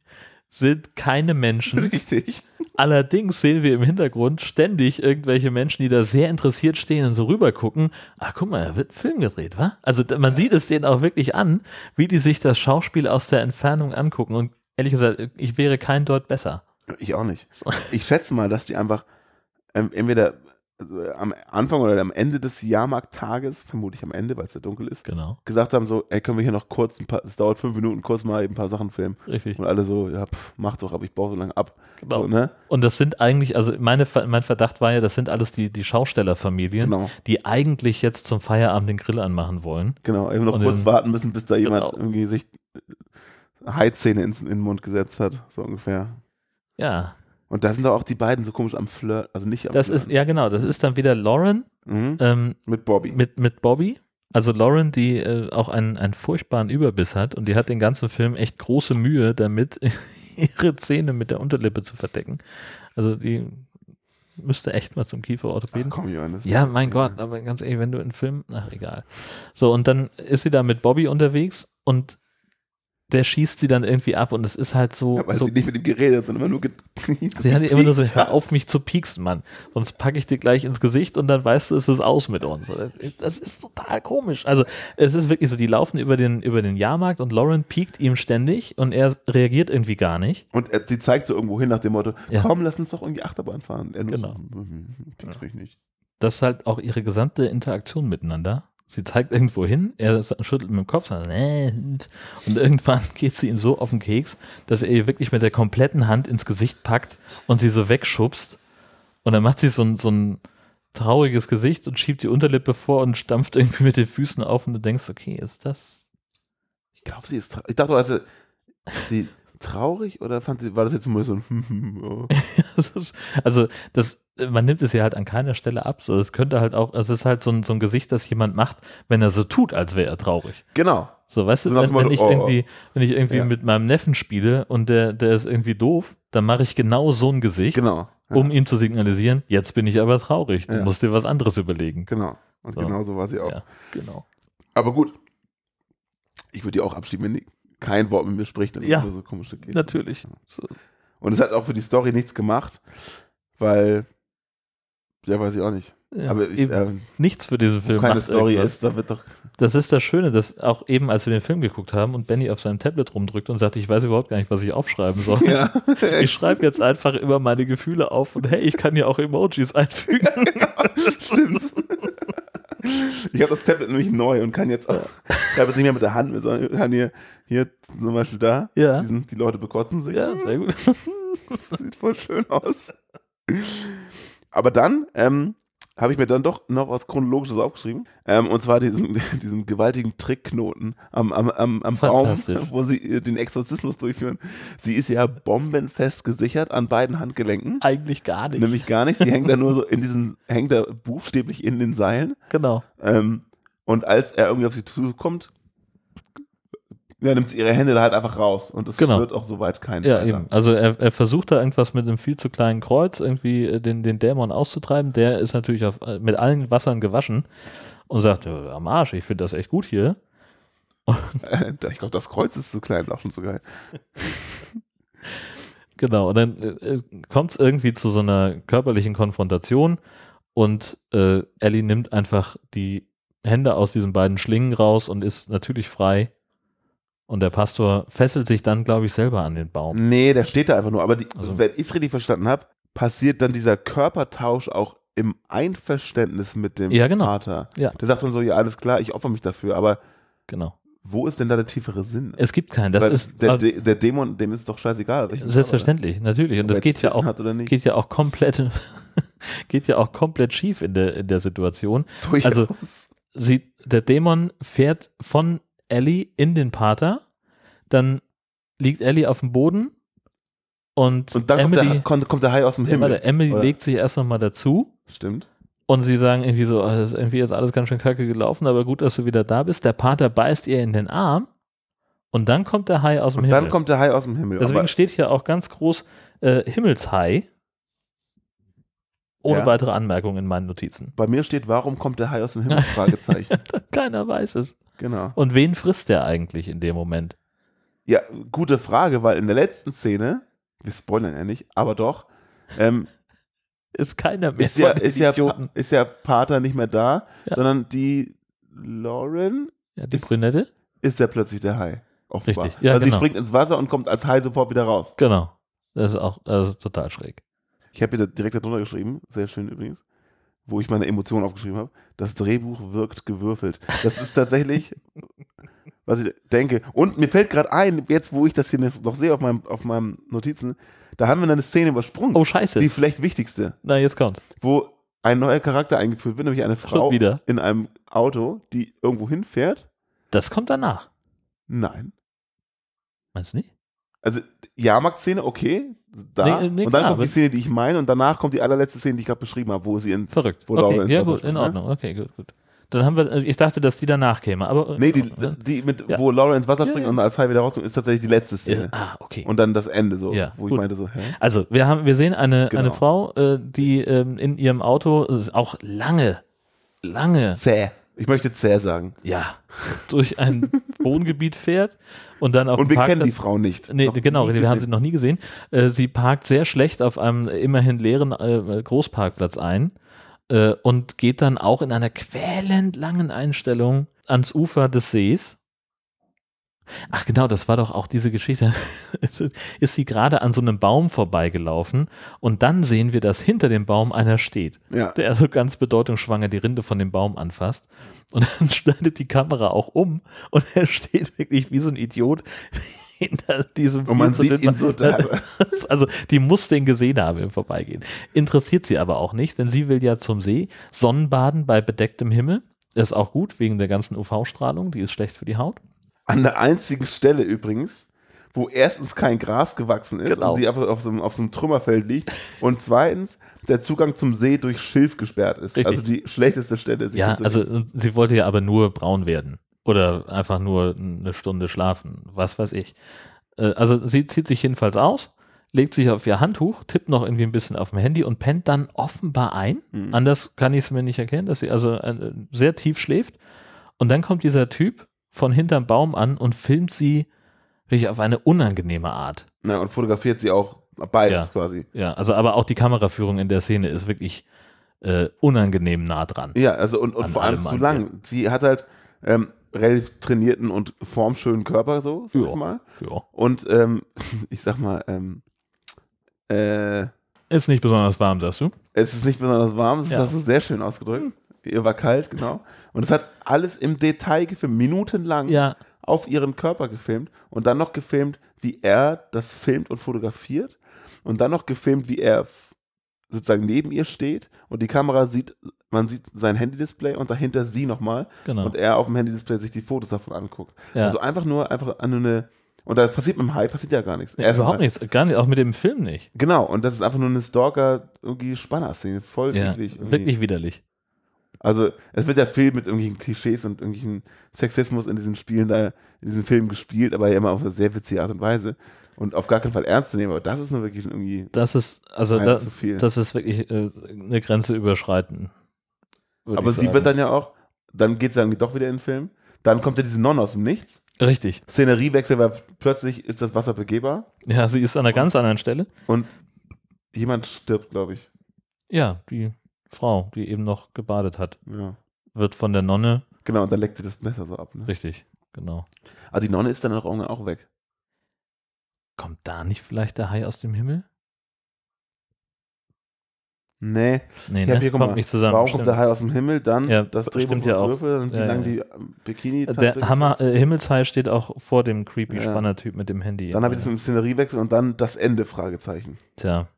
sind keine Menschen. richtig. Allerdings sehen wir im Hintergrund ständig irgendwelche Menschen, die da sehr interessiert stehen und so rüber gucken. Ah, guck mal, da wird ein Film gedreht, wa? Also man sieht es denen auch wirklich an, wie die sich das Schauspiel aus der Entfernung angucken. Und ehrlich gesagt, ich wäre kein Deut besser. Ich auch nicht. Ich schätze mal, dass die einfach ähm, entweder also, am Anfang oder am Ende des Jahrmarkttages, vermutlich am Ende, weil es ja dunkel ist, Genau, gesagt haben so, ey, können wir hier noch kurz ein paar, es dauert fünf Minuten, kurz mal eben ein paar Sachen filmen. richtig. Und alle so, ja, pff, mach doch, aber ich baue so lange ab. Genau. So, ne? Und das sind eigentlich, also meine, mein Verdacht war ja, das sind alles die, die Schaustellerfamilien, Genau, die eigentlich jetzt zum Feierabend den Grill anmachen wollen. genau. Eben noch Und kurz dann- warten müssen, bis da jemand Genau. irgendwie sich äh, ins, in den Mund gesetzt hat, so ungefähr. Ja, Und da sind doch auch die beiden so komisch am Flirt, also nicht am Das Flirten. ist, ja genau, das ist dann wieder Lauren Mhm. ähm, Mit Bobby. mit, mit Bobby. Also Lauren, die äh, auch einen, einen furchtbaren Überbiss hat und die hat den ganzen Film echt große Mühe damit, [LAUGHS] ihre Zähne mit der Unterlippe zu verdecken. Also die müsste echt mal zum Ach, Kieferorthopäden. komm, Johannes. Ja, mein Gott, aber ganz ehrlich, wenn du einen Film, ach egal. So, und dann ist sie da mit Bobby unterwegs und der schießt sie dann irgendwie ab und es ist halt so, Ja, weil so sie nicht mit ihm geredet hat, sondern immer nur Sie hat immer nur so, hör auf mich zu pieksen, Mann. Sonst packe ich dir gleich ins Gesicht und dann weißt du, es ist aus mit uns. Das ist total komisch. Also es ist wirklich so, die laufen über den, über den Jahrmarkt und Lauren piekt ihm ständig und er reagiert irgendwie gar nicht. Und er, sie zeigt so irgendwo hin nach dem Motto, Ja. komm, lass uns doch irgendwie Achterbahn fahren. Er Genau. so, "Mhm, piekst mich nicht. Das ist halt auch ihre gesamte Interaktion miteinander. Sie zeigt irgendwo hin, er schüttelt mit dem Kopf sagt, nee. und irgendwann [LAUGHS] geht sie ihm so auf den Keks, dass er ihr wirklich mit der kompletten Hand ins Gesicht packt und sie so wegschubst. Und dann macht sie so ein, so ein trauriges Gesicht und schiebt die Unterlippe vor und stampft irgendwie mit den Füßen auf und du denkst, okay, ist das. Ich glaube, sie ist. Ich dachte, also, sie traurig oder fand sie, war das jetzt nur so ein oh. [LAUGHS] das ist, also das, man nimmt es ja halt an keiner Stelle ab. So, es könnte halt auch, es ist halt so ein, so ein Gesicht, das jemand macht, wenn er so tut, als wäre er traurig. Genau. So, weißt du, wenn, wenn ich oh, oh. irgendwie, wenn ich irgendwie Ja. mit meinem Neffen spiele und der, der ist irgendwie doof, dann mache ich genau so ein Gesicht, Genau. Ja, um ihm zu signalisieren, jetzt bin ich aber traurig, du Ja. musst dir was anderes überlegen. Genau. Und So. genau so war sie auch. Genau. Aber gut. Ich würde die auch abschieben, wenn die kein Wort mit mir spricht. Dann Ja, nur so komische Gesten. Natürlich. So, Und es hat auch für die Story nichts gemacht, weil, ja, weiß ich auch nicht. ja, Aber ich, eben äh, nichts für diesen Film. keine Story irgendwas. ist, da wird doch. Das ist das Schöne, dass auch eben, als wir den Film geguckt haben und Benny auf seinem Tablet rumdrückt und sagt, ich weiß überhaupt gar nicht, was ich aufschreiben soll. Ja. [LAUGHS] Ich schreibe jetzt einfach immer meine Gefühle auf und hey, ich kann ja auch Emojis einfügen. [LAUGHS] Stimmt. [LAUGHS] [LAUGHS] Ich habe das Tablet nämlich neu und kann jetzt auch, ich habe jetzt nicht mehr mit der Hand, sondern kann hier, hier zum Beispiel da, Ja. die, sind, die Leute bekotzen sich. Ja, sehr gut. [LAUGHS] Sieht voll schön aus. Aber dann ähm, habe ich mir dann doch noch was Chronologisches aufgeschrieben. Ähm, und zwar diesen, [LAUGHS] diesen gewaltigen Trickknoten am, am, am, am Baum, wo sie äh, den Exorzismus durchführen. Sie ist ja bombenfest gesichert an beiden Handgelenken. Eigentlich gar nicht. Nämlich gar nicht. Sie hängt da nur so [LAUGHS] in diesen, hängt da buchstäblich in den Seilen. Genau. Ähm, und als er irgendwie auf sie zukommt, ja, nimmt sie ihre Hände da halt einfach raus. Und das Genau. wird auch soweit kein Ja, eben. Also er, er versucht da irgendwas mit einem viel zu kleinen Kreuz irgendwie äh, den, den Dämon auszutreiben. Der ist natürlich auf, äh, mit allen Wassern gewaschen und sagt, am Arsch, ich finde das echt gut hier. [LAUGHS] Ich glaube, das Kreuz ist zu klein, auch schon so geil. [LAUGHS] Genau, und dann äh, kommt es irgendwie zu so einer körperlichen Konfrontation und äh, Ellie nimmt einfach die Hände aus diesen beiden Schlingen raus und ist natürlich frei. Und der Pastor fesselt sich dann, glaube ich, selber an den Baum. Nee, der steht da einfach nur. Aber die, Also- wenn ich es richtig verstanden habe, passiert dann dieser Körpertausch auch im Einverständnis mit dem Ja, genau. Vater. Ja. Der sagt dann so, ja, alles klar, ich opfer mich dafür. Aber Genau. wo ist denn da der tiefere Sinn? Es gibt keinen. Das Weil ist der, äh, De- der Dämon, dem ist doch scheißegal. selbstverständlich, natürlich. Und Ob das geht ja auch geht ja auch komplett [LAUGHS] geht ja auch komplett schief in der in der Situation. Durchaus. also- Sie der Dämon fährt von Ellie in den Pater, dann liegt Ellie auf dem Boden und, und dann kommt Emily, der, kommt, kommt der Hai aus dem ja, Himmel. warte, Emily oder? legt sich erst noch mal dazu Stimmt. und sie sagen irgendwie so, das ist irgendwie ist alles ganz schön kacke gelaufen, aber gut, dass du wieder da bist. Der Pater beißt ihr in den Arm und dann kommt der Hai aus dem Und Himmel. dann kommt der Hai aus dem Himmel. Deswegen aber, steht hier auch ganz groß äh, Himmelshai. Ohne Ja. weitere Anmerkungen in meinen Notizen. bei mir steht, warum kommt der Hai aus dem Himmel? [LAUGHS] Fragezeichen. Keiner weiß es. Genau. Und wen frisst der eigentlich in dem Moment? Ja, gute Frage, weil in der letzten Szene, wir spoilern ja nicht, aber doch, ähm, [LAUGHS] Ist keiner mehr ist, ja, ist, ja, ist ja Pater nicht mehr da, Ja. sondern die Lauren Ja, die ist- Brünette? ist ja plötzlich der Hai. Offenbar. Richtig, ja, also genau. sie springt ins Wasser und kommt als Hai sofort wieder raus. Genau. Das ist auch, das ist total schräg. Ich habe hier direkt darunter geschrieben, sehr schön übrigens, wo ich meine Emotionen aufgeschrieben habe. Das Drehbuch wirkt gewürfelt. Das ist tatsächlich, [LAUGHS] was ich denke. Und mir fällt gerade ein, jetzt wo ich das hier noch sehe auf meinem, auf meinem Notizen, da haben wir eine Szene übersprungen. Oh, scheiße. die vielleicht wichtigste, Na, jetzt kommt's. wo ein neuer Charakter eingeführt wird, nämlich eine Frau in einem Auto, die irgendwo hinfährt. Das kommt danach. Nein. Meinst du nicht? Also, Jahrmarkt-Szene, okay. Da. Nee, nee, und dann klar, kommt die Szene, die ich meine, und danach kommt die allerletzte Szene, die ich gerade beschrieben habe, wo sie in. Verrückt. Wo Laura okay, ja gut, in ne? Ordnung. Okay, gut, gut. Dann haben wir, ich dachte, dass die danach käme, aber. Nee, die, Ja. die mit, Ja. wo Laura ins Wasser Ja, springt ja. und als Hai wieder rauskommt, ist tatsächlich die letzte Ja, Szene. ah, okay. Und dann das Ende so, Ja, wo ich gut. meinte so, hä? Also, wir haben, wir sehen eine, Genau. eine Frau, äh, die ähm, in ihrem Auto auch lange, lange, Zäh. Ich möchte zäh sagen. ja, durch ein Wohngebiet fährt und dann auf Und wir kennen die Parkplatz- Frau nicht. Nee, Noch genau, wir haben sie gesehen. noch nie gesehen. Äh, sie parkt sehr schlecht auf einem immerhin leeren äh, Großparkplatz ein äh, und geht dann auch in einer quälend langen Einstellung ans Ufer des Sees. Ach genau, das war doch auch diese Geschichte. [LAUGHS] ist sie gerade an so einem Baum vorbeigelaufen und dann sehen wir, dass hinter dem Baum einer steht, Ja. der also ganz bedeutungsschwanger die Rinde von dem Baum anfasst. Und dann [LAUGHS] schneidet die Kamera auch um und er steht wirklich wie so ein Idiot [LAUGHS] hinter diesem Und man sieht ihn so da. Also die muss den gesehen haben im Vorbeigehen. Interessiert sie aber auch nicht, denn sie will ja zum See Sonnenbaden bei bedecktem Himmel. Ist auch gut wegen der ganzen UV-Strahlung, die ist schlecht für die Haut. An der einzigen Stelle übrigens, wo erstens kein Gras gewachsen ist Genau. und sie einfach auf so, einem, auf so einem Trümmerfeld liegt und zweitens der Zugang zum See durch Schilf gesperrt ist. Richtig. Also die schlechteste Stelle. Ja, also sie wollte ja aber nur braun werden oder einfach nur eine Stunde schlafen, was weiß ich. Äh, Also sie zieht sich jedenfalls aus, legt sich auf ihr Handtuch, tippt noch irgendwie ein bisschen auf dem Handy und pennt dann offenbar ein. Mhm. Anders kann ich es mir nicht erklären, dass sie also äh, sehr tief schläft. Und dann kommt dieser Typ von hinterm Baum an und filmt sie wirklich auf eine unangenehme Art. Na, und fotografiert sie auch beides Ja. quasi. Ja, also aber auch die Kameraführung in der Szene ist wirklich äh, unangenehm nah dran. Ja, also und, und vor allem zu an lang. Sie hat halt ähm, relativ trainierten und formschönen Körper, so, sag Ja. ich mal. Ja. Und ähm, [LAUGHS] ich sag mal, ähm, äh, Ist nicht besonders warm, sagst du? es ist nicht besonders warm, das Ja. hast du sehr schön ausgedrückt. Ihr war kalt, genau. Und es hat alles im Detail gefilmt, minutenlang Ja, auf ihren Körper gefilmt und dann noch gefilmt, wie er das filmt und fotografiert und dann noch gefilmt, wie er sozusagen neben ihr steht und die Kamera sieht, man sieht sein Handy-Display und dahinter sie nochmal genau. und er auf dem Handy-Display sich die Fotos davon anguckt. ja. Also einfach nur, einfach an eine, und da passiert mit dem Hai passiert ja gar nichts. Nee, überhaupt nichts, gar nicht, auch mit dem Film nicht. Genau, und das ist einfach nur eine Stalker, irgendwie Spanner-Szene, voll Ja, wirklich widerlich. Also es wird ja viel mit irgendwelchen Klischees und irgendwelchen Sexismus in diesen Spielen da, in diesen Filmen gespielt, aber ja immer auf eine sehr witzige Art und Weise. Und auf gar keinen Fall ernst zu nehmen, aber das ist nur wirklich irgendwie Das ist, also da, zu viel. das ist wirklich äh, eine Grenze überschreiten. aber sie wird dann ja auch, dann geht sie irgendwie doch wieder in den Film. Dann kommt ja diese Nonne aus dem Nichts. Richtig. Szeneriewechsel, weil plötzlich ist das Wasser begehbar Ja, sie ist an einer ganz anderen Stelle. und jemand stirbt, glaube ich. Ja, die Frau, die eben noch gebadet hat, Ja. wird von der Nonne, Genau, und dann leckt sie das Messer so ab. Ne? richtig, genau. Aber die Nonne ist dann auch, auch weg. Kommt da nicht vielleicht der Hai aus dem Himmel? Nee, Nee, ich hab ne? hier, kommt mal, nicht zusammen. warum kommt der Hai aus dem Himmel? Dann Ja, das Drehbuch ja auch. Würfel, dann wie Ja, lang ja. die ähm, bikini Der Hammer, äh, Himmelshai steht auch vor dem creepy Ja. Spannertyp mit dem Handy. Dann habe ich mit dem Szeneriewechsel und dann das Ende, Fragezeichen. Tja.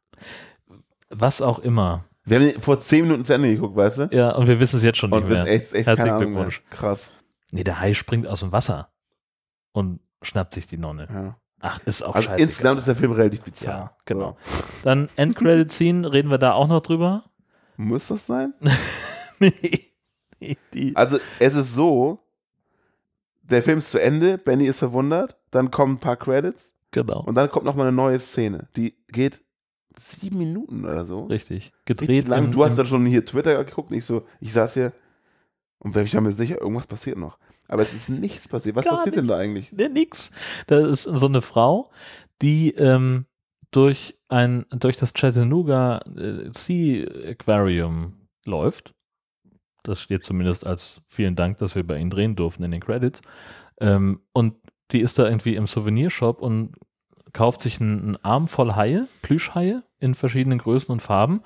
Was auch immer. Wir haben vor zehn Minuten zu Ende geguckt, weißt du? Ja, und wir wissen es jetzt schon nicht Und das mehr. echt, echt Herzlichen Ahnung mehr. Glückwunsch. Krass. Nee, der Hai springt aus dem Wasser und schnappt sich die Nonne. Ja. Ach, ist auch Also scheiße. insgesamt ist der Film relativ bizarr. Ja, genau. Dann Endcredit-Scene, reden wir da auch noch drüber? So. Muss das sein? [LAUGHS] nee. Nee, Also es ist so, der Film ist zu Ende, Benny ist verwundert, dann kommen ein paar Credits genau. und dann kommt nochmal eine neue Szene. Die geht sieben Minuten oder so. Richtig. Richtig Gedreht. lang. im- du hast dann schon hier Twitter geguckt und ich so, ich saß hier und ich war mir sicher, irgendwas passiert noch. Aber es ist nichts passiert. Was passiert denn da eigentlich? Nee, nix. Da ist so eine Frau, die ähm, durch ein durch das Chattanooga äh, Sea Aquarium läuft. Das steht zumindest als vielen Dank, dass wir bei Ihnen drehen durften in den Credits. Ähm, und die ist da irgendwie im Souvenirshop und kauft sich einen, einen Arm voll Haie, Plüschhaie in verschiedenen Größen und Farben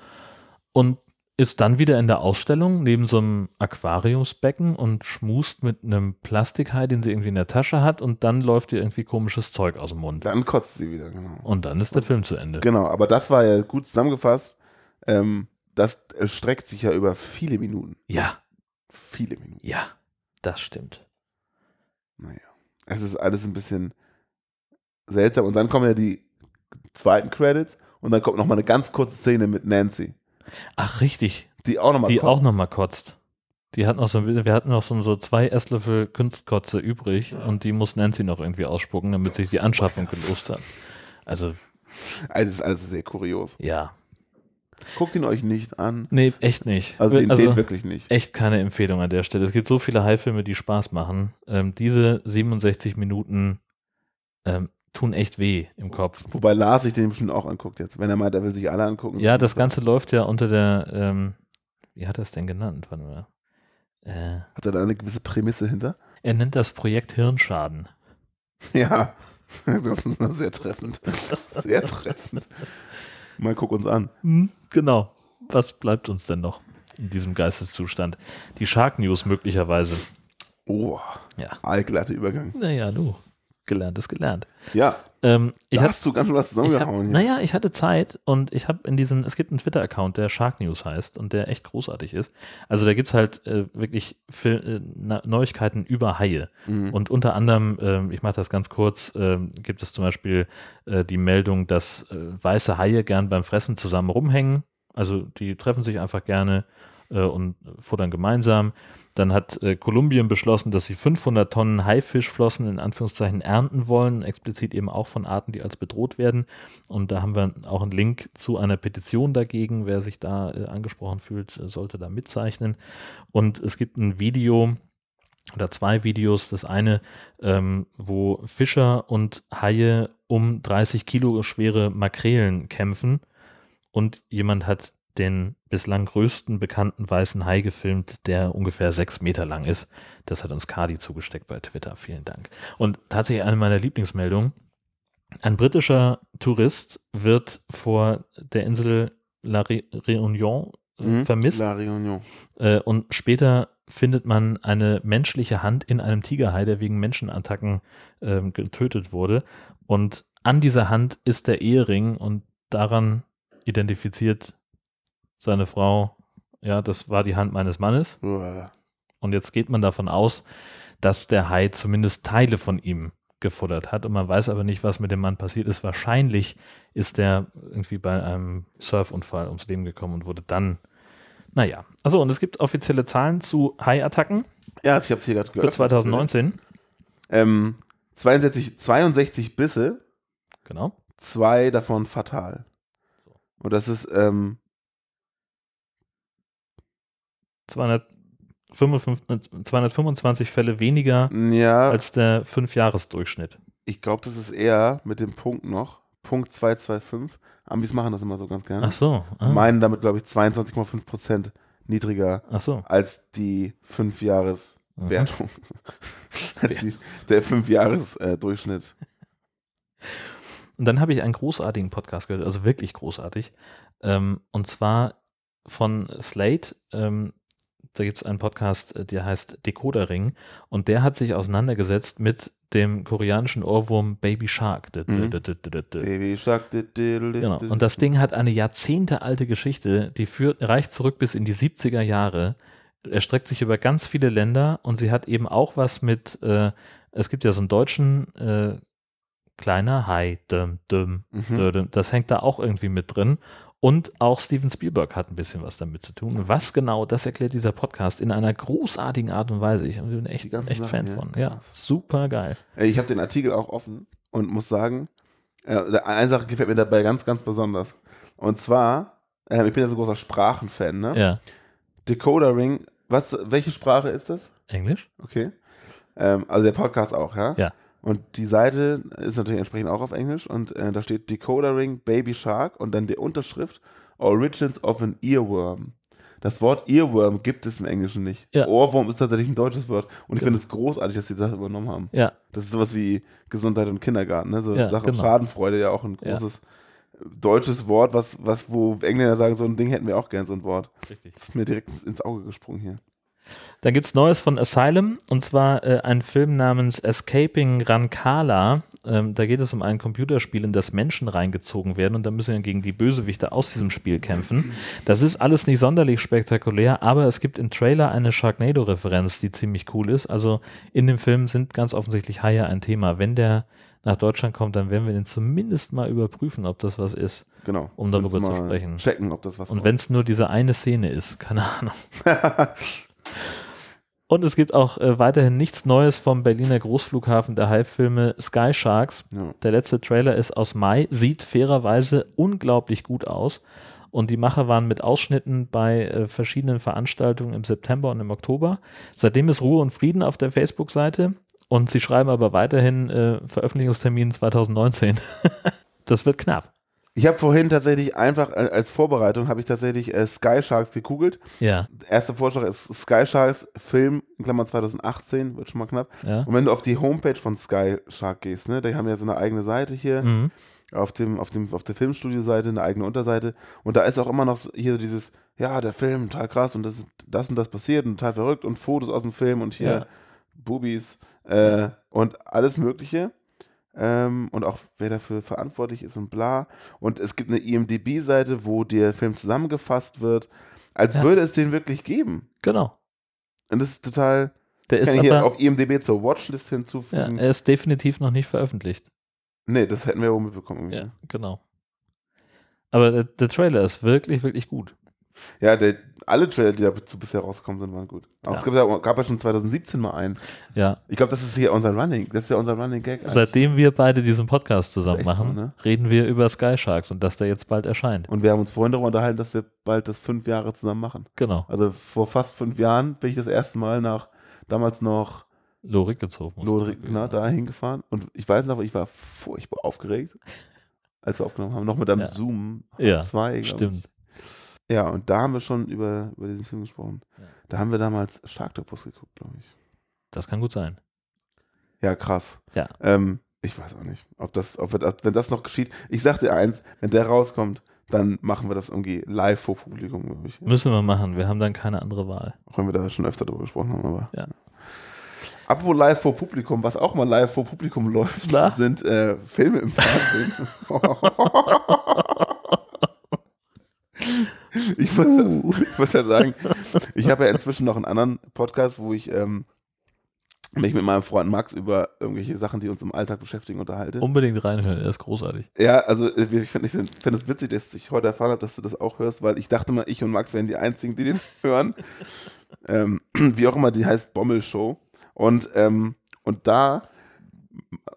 und ist dann wieder in der Ausstellung neben so einem Aquariumsbecken und schmust mit einem Plastikhai, den sie irgendwie in der Tasche hat und dann läuft ihr irgendwie komisches Zeug aus dem Mund. Dann kotzt sie wieder, genau. Und dann ist der Film zu Ende. Genau, aber das war ja gut zusammengefasst. Ähm, das erstreckt sich ja über viele Minuten. Ja, Viele Minuten. ja, das stimmt. Naja. Es ist alles ein bisschen seltsam. Und dann kommen ja die zweiten Credits und dann kommt noch mal eine ganz kurze Szene mit Nancy, Ach, richtig. die auch noch mal Die kotzt. auch nochmal kotzt. Die hat noch so, wir hatten noch so, so zwei Esslöffel Kunstkotze übrig und die muss Nancy noch irgendwie ausspucken, damit sich die Anschaffung gelost hat. Also, Also ist alles sehr kurios. ja. Guckt ihn euch nicht an. Nee, echt nicht. Also den, also den wirklich nicht. echt keine Empfehlung an der Stelle. Es gibt so viele Haifilme, die Spaß machen. Ähm, diese 67 Minuten ähm, tun echt weh im Kopf. Wobei Lars sich den bestimmt auch anguckt jetzt. Wenn er meint, er will sich alle angucken. Ja, das Ganze läuft ja unter der, ähm, wie hat er es denn genannt? Warte mal. Äh, Hat er da eine gewisse Prämisse hinter? er nennt das Projekt Hirnschaden. [LAUGHS] Ja. Das ist sehr treffend. [LAUGHS] Sehr treffend. Mal guck uns an. Hm, genau. Was bleibt uns denn noch in diesem Geisteszustand? Die Shark News möglicherweise. Oh, Ja. allglatter Übergang. Naja, du. Gelernt ist gelernt. Ja, Ähm, ich da hab, hast du ganz was zusammengehauen naja, ich hatte Zeit und ich habe in diesen, es gibt einen Twitter-Account, der Shark News heißt und der echt großartig ist. Also da gibt es halt äh, wirklich Fil äh, Neuigkeiten über Haie. Mhm. Und unter anderem, ähm, ich mache das ganz kurz, ähm, gibt es zum Beispiel äh, die Meldung, dass äh, weiße Haie gern beim Fressen zusammen rumhängen. Also die treffen sich einfach gerne äh, und futtern gemeinsam. Dann hat äh, Kolumbien beschlossen, dass sie 500 Tonnen Haifischflossen in Anführungszeichen ernten wollen, explizit eben auch von Arten, die als bedroht werden. Und da haben wir auch einen Link zu einer Petition dagegen. Wer sich da äh, angesprochen fühlt, äh, sollte da mitzeichnen. Und es gibt ein Video, oder zwei Videos. Das eine, ähm, wo Fischer und Haie um 30 Kilo schwere Makrelen kämpfen und jemand hat den bislang größten bekannten weißen Hai gefilmt, der ungefähr sechs Meter lang ist. Das hat uns Cardi zugesteckt bei Twitter. Vielen Dank. Und tatsächlich eine meiner Lieblingsmeldungen. Ein britischer Tourist wird vor der Insel La Réunion äh, Mhm. vermisst. La Réunion. Äh, und später findet man eine menschliche Hand in einem Tigerhai, der wegen Menschenattacken ähm, getötet wurde. Und an dieser Hand ist der Ehering und daran identifiziert seine Frau, ja, das war die Hand meines Mannes. Uah. Und jetzt geht man davon aus, dass der Hai zumindest Teile von ihm gefuttert hat. Und man weiß aber nicht, was mit dem Mann passiert ist. Wahrscheinlich ist der irgendwie bei einem Surfunfall ums Leben gekommen und wurde dann, naja. Also und es gibt offizielle Zahlen zu Hai-Attacken Ja, ich habe hier gerade für gehört. 2019. Ähm, 62, 62 Bisse, Genau. zwei davon fatal. Und das ist, ähm, 255, 225 Fälle weniger ja, als der Fünfjahresdurchschnitt. ich glaube, das ist eher mit dem Punkt noch. Punkt 225. Ambis machen das immer so ganz gerne. Ach so. Ah. Meinen damit, glaube ich, 22,5 Prozent niedriger so. als die Mhm. 5-Jahres-Wertung. [LAUGHS] als die, der 5-Jahres-Durchschnitt. Und dann habe ich einen großartigen Podcast gehört, also wirklich großartig. Ähm, und zwar von Slate. Ähm, da gibt es einen Podcast, äh, der heißt Decoder Ring. Und der hat sich auseinandergesetzt mit dem koreanischen Ohrwurm Baby Shark. Mhm. Baby Shark. Genau. Und das Ding hat eine jahrzehntealte Geschichte, die führt, reicht zurück bis in die 70er Jahre. erstreckt sich über ganz viele Länder und sie hat eben auch was mit, äh, es gibt ja so einen deutschen äh, kleiner Hai, dum, dum, Mhm. dum, das hängt da auch irgendwie mit drin. Und auch Steven Spielberg hat ein bisschen was damit zu tun. Was genau, das erklärt dieser Podcast in einer großartigen Art und Weise. Ich bin echt, echt Fan Sachen, von. ja. Ja, Krass. super geil. Ich habe den Artikel auch offen und muss sagen, äh, eine Sache gefällt mir dabei ganz, ganz besonders. Und zwar, äh, ich bin ja so großer Sprachenfan, ne? Ja. Decoder Ring, was, welche Sprache ist das? Englisch? Okay. Ähm, also der Podcast auch, ja? Ja. Und die Seite ist natürlich entsprechend auch auf Englisch und äh, da steht Decoder Ring Baby Shark und dann die Unterschrift Origins of an Earworm. Das Wort Earworm gibt es im Englischen nicht. Ja. Ohrwurm ist tatsächlich ein deutsches Wort. Und ich Genau. finde es großartig, dass sie das übernommen haben. Ja, Das ist sowas wie Gesundheit und Kindergarten, ne? So Ja, Sache genau. Schadenfreude ja auch ein Ja. großes äh, deutsches Wort, was, was, wo Engländer sagen, so ein Ding hätten wir auch gern, so ein Wort. richtig. Das ist mir direkt ins Auge gesprungen hier. Dann gibt es Neues von Asylum und zwar äh, ein Film namens Escaping Rancala Ähm, da geht es um ein Computerspiel, in das Menschen reingezogen werden und da müssen wir gegen die Bösewichte aus diesem Spiel kämpfen. Das ist alles nicht sonderlich spektakulär, aber es gibt im Trailer eine Sharknado-Referenz, die ziemlich cool ist. Also in dem Film sind ganz offensichtlich Haie ein Thema. Wenn der nach Deutschland kommt, dann werden wir den zumindest mal überprüfen, ob das was ist. Genau. Um darüber zu sprechen. Checken, ob das was Und war. wenn es nur diese eine Szene ist, keine Ahnung. [LAUGHS] Und es gibt auch äh, weiterhin nichts Neues vom Berliner Großflughafen der Haifilme Sky Sharks. Ja. Der letzte Trailer ist aus Mai, sieht fairerweise unglaublich gut aus. Und die Macher waren mit Ausschnitten bei äh, verschiedenen Veranstaltungen im September und im Oktober. Seitdem ist Ruhe und Frieden auf der Facebook-Seite. Und sie schreiben aber weiterhin äh, Veröffentlichungstermin 2019. [LAUGHS] das wird knapp. Ich habe vorhin tatsächlich einfach äh, als Vorbereitung habe ich tatsächlich äh, Sky Sharks gegoogelt. Ja, Erster Vorschlag ist Sky Sharks Film in Klammern 2018, wird schon mal knapp. ja. Und wenn du auf die Homepage von Sky Shark gehst, ne, die haben ja so eine eigene Seite hier Mhm. auf dem auf dem auf der Filmstudio-Seite eine eigene Unterseite und da ist auch immer noch hier so dieses ja der Film total krass und das ist das und das passiert und total verrückt und Fotos aus dem Film und hier Ja. Bubis äh, und alles Mögliche ähm, und auch wer dafür verantwortlich ist und bla. Und es gibt eine IMDb-Seite, wo der Film zusammengefasst wird, als Ja. würde es den wirklich geben. Genau. Und das ist total. Der ist Kann ich hier aber, auf IMDb zur Watchlist ja, hinzufügen? er ist definitiv noch nicht veröffentlicht. nee, das hätten wir wohl mitbekommen. Ja, genau. Aber der, der Trailer ist wirklich, wirklich gut. Ja, der, alle Trailer, die dazu bisher rausgekommen sind, waren gut. Aber Ja. es gab ja, gab ja schon 2017 mal einen. Ja, Ich glaube, das ist hier unser Running. Das ist ja unser Running Gag. eigentlich. seitdem wir beide diesen Podcast zusammen echt so, machen, ne? reden wir über Sky Sharks und dass der jetzt bald erscheint. Und wir haben uns vorhin darüber unterhalten, dass wir bald das fünf Jahre zusammen machen. Genau. Also vor fast fünf Jahren bin ich das erste Mal nach damals noch Lodrik, man na, sagen. da hingefahren. Und ich weiß noch, ich war furchtbar aufgeregt, als wir aufgenommen haben. Noch mit einem Ja. Zoom Ja, 2, Stimmt. Ja, und da haben wir schon über, über diesen Film gesprochen. Ja. Da haben wir damals Sharktopus geguckt, glaube ich. Das kann gut sein. Ja, krass. Ja. Ähm, ich weiß auch nicht, ob das, ob das, wenn das noch geschieht. Ich sag dir eins, wenn der rauskommt, dann machen wir das irgendwie live vor Publikum, glaube ich. Müssen wir machen. Wir haben dann keine andere Wahl. Auch wenn wir da schon öfter drüber gesprochen haben, aber. Ja. Apropos live vor Publikum, was auch mal live vor Publikum [LAUGHS] läuft, Na? sind äh, Filme im Fernsehen. [LAUGHS] [LAUGHS] ich, muss, Uh. [LAUGHS] ich muss ja sagen, ich habe ja inzwischen noch einen anderen Podcast, wo ich ähm, mich mit meinem Freund Max über irgendwelche Sachen, die uns im Alltag beschäftigen, unterhalte. Unbedingt reinhören, er ist großartig. Ja, also äh, ich finde ich find, find es witzig, dass ich heute erfahren habe, dass du das auch hörst, weil ich dachte mal, ich und Max wären die Einzigen, die den [LAUGHS] hören. ähm, [CLEARS THROAT] wie auch immer, die heißt Bommel Show. Und, ähm, und da,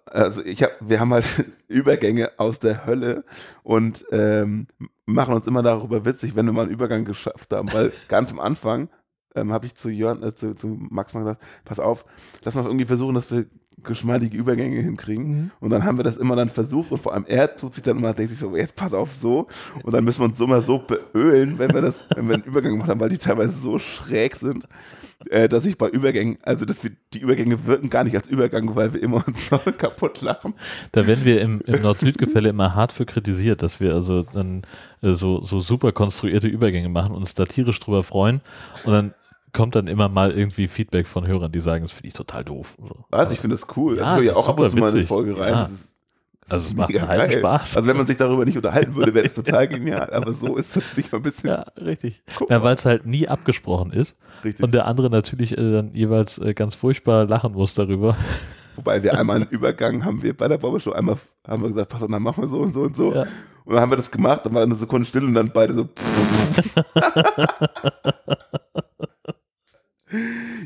also ich hab, wir haben halt [LAUGHS] Übergänge aus der Hölle und ähm, machen uns immer darüber witzig, wenn wir mal einen Übergang geschafft haben, weil [LAUGHS] ganz am Anfang ähm, habe ich zu Jörn, äh, zu, zu Max mal gesagt, pass auf, lass mal irgendwie versuchen, dass wir geschmeidige Übergänge hinkriegen. Und dann haben wir das immer dann versucht und vor allem er tut sich dann immer, denkt sich so, jetzt pass auf so. Und dann müssen wir uns so mal so beölen, wenn wir das, wenn wir einen Übergang machen, weil die teilweise so schräg sind, äh, dass ich bei Übergängen, also dass wir, die Übergänge wirken gar nicht als Übergang, weil wir immer uns noch [LAUGHS] kaputt lachen. Da werden wir im, im Nord-Süd-Gefälle immer hart für kritisiert, dass wir also dann äh, so, so super konstruierte Übergänge machen und uns da tierisch drüber freuen. Und dann kommt dann immer mal irgendwie Feedback von Hörern, die sagen, das finde ich total doof. So. Also ich finde das cool. Ja, also ich höre ja auch ab und zu mal eine. Folge rein. Ja. Das ist, das Also es macht einen halben. Spaß. Also wenn man sich darüber nicht unterhalten würde, wäre es total genial. Aber so ist das nicht mal ein bisschen Ja, richtig. Mal. weil es halt nie abgesprochen ist richtig. und der andere natürlich äh, dann jeweils äh, ganz furchtbar lachen muss darüber. [LAUGHS] Wobei wir einmal einen [LAUGHS] Übergang haben wir bei der Show einmal haben wir gesagt, pass auf, dann machen wir so und so und so. Ja. Und dann haben wir das gemacht, dann war eine Sekunde still und dann beide so. [LAUGHS]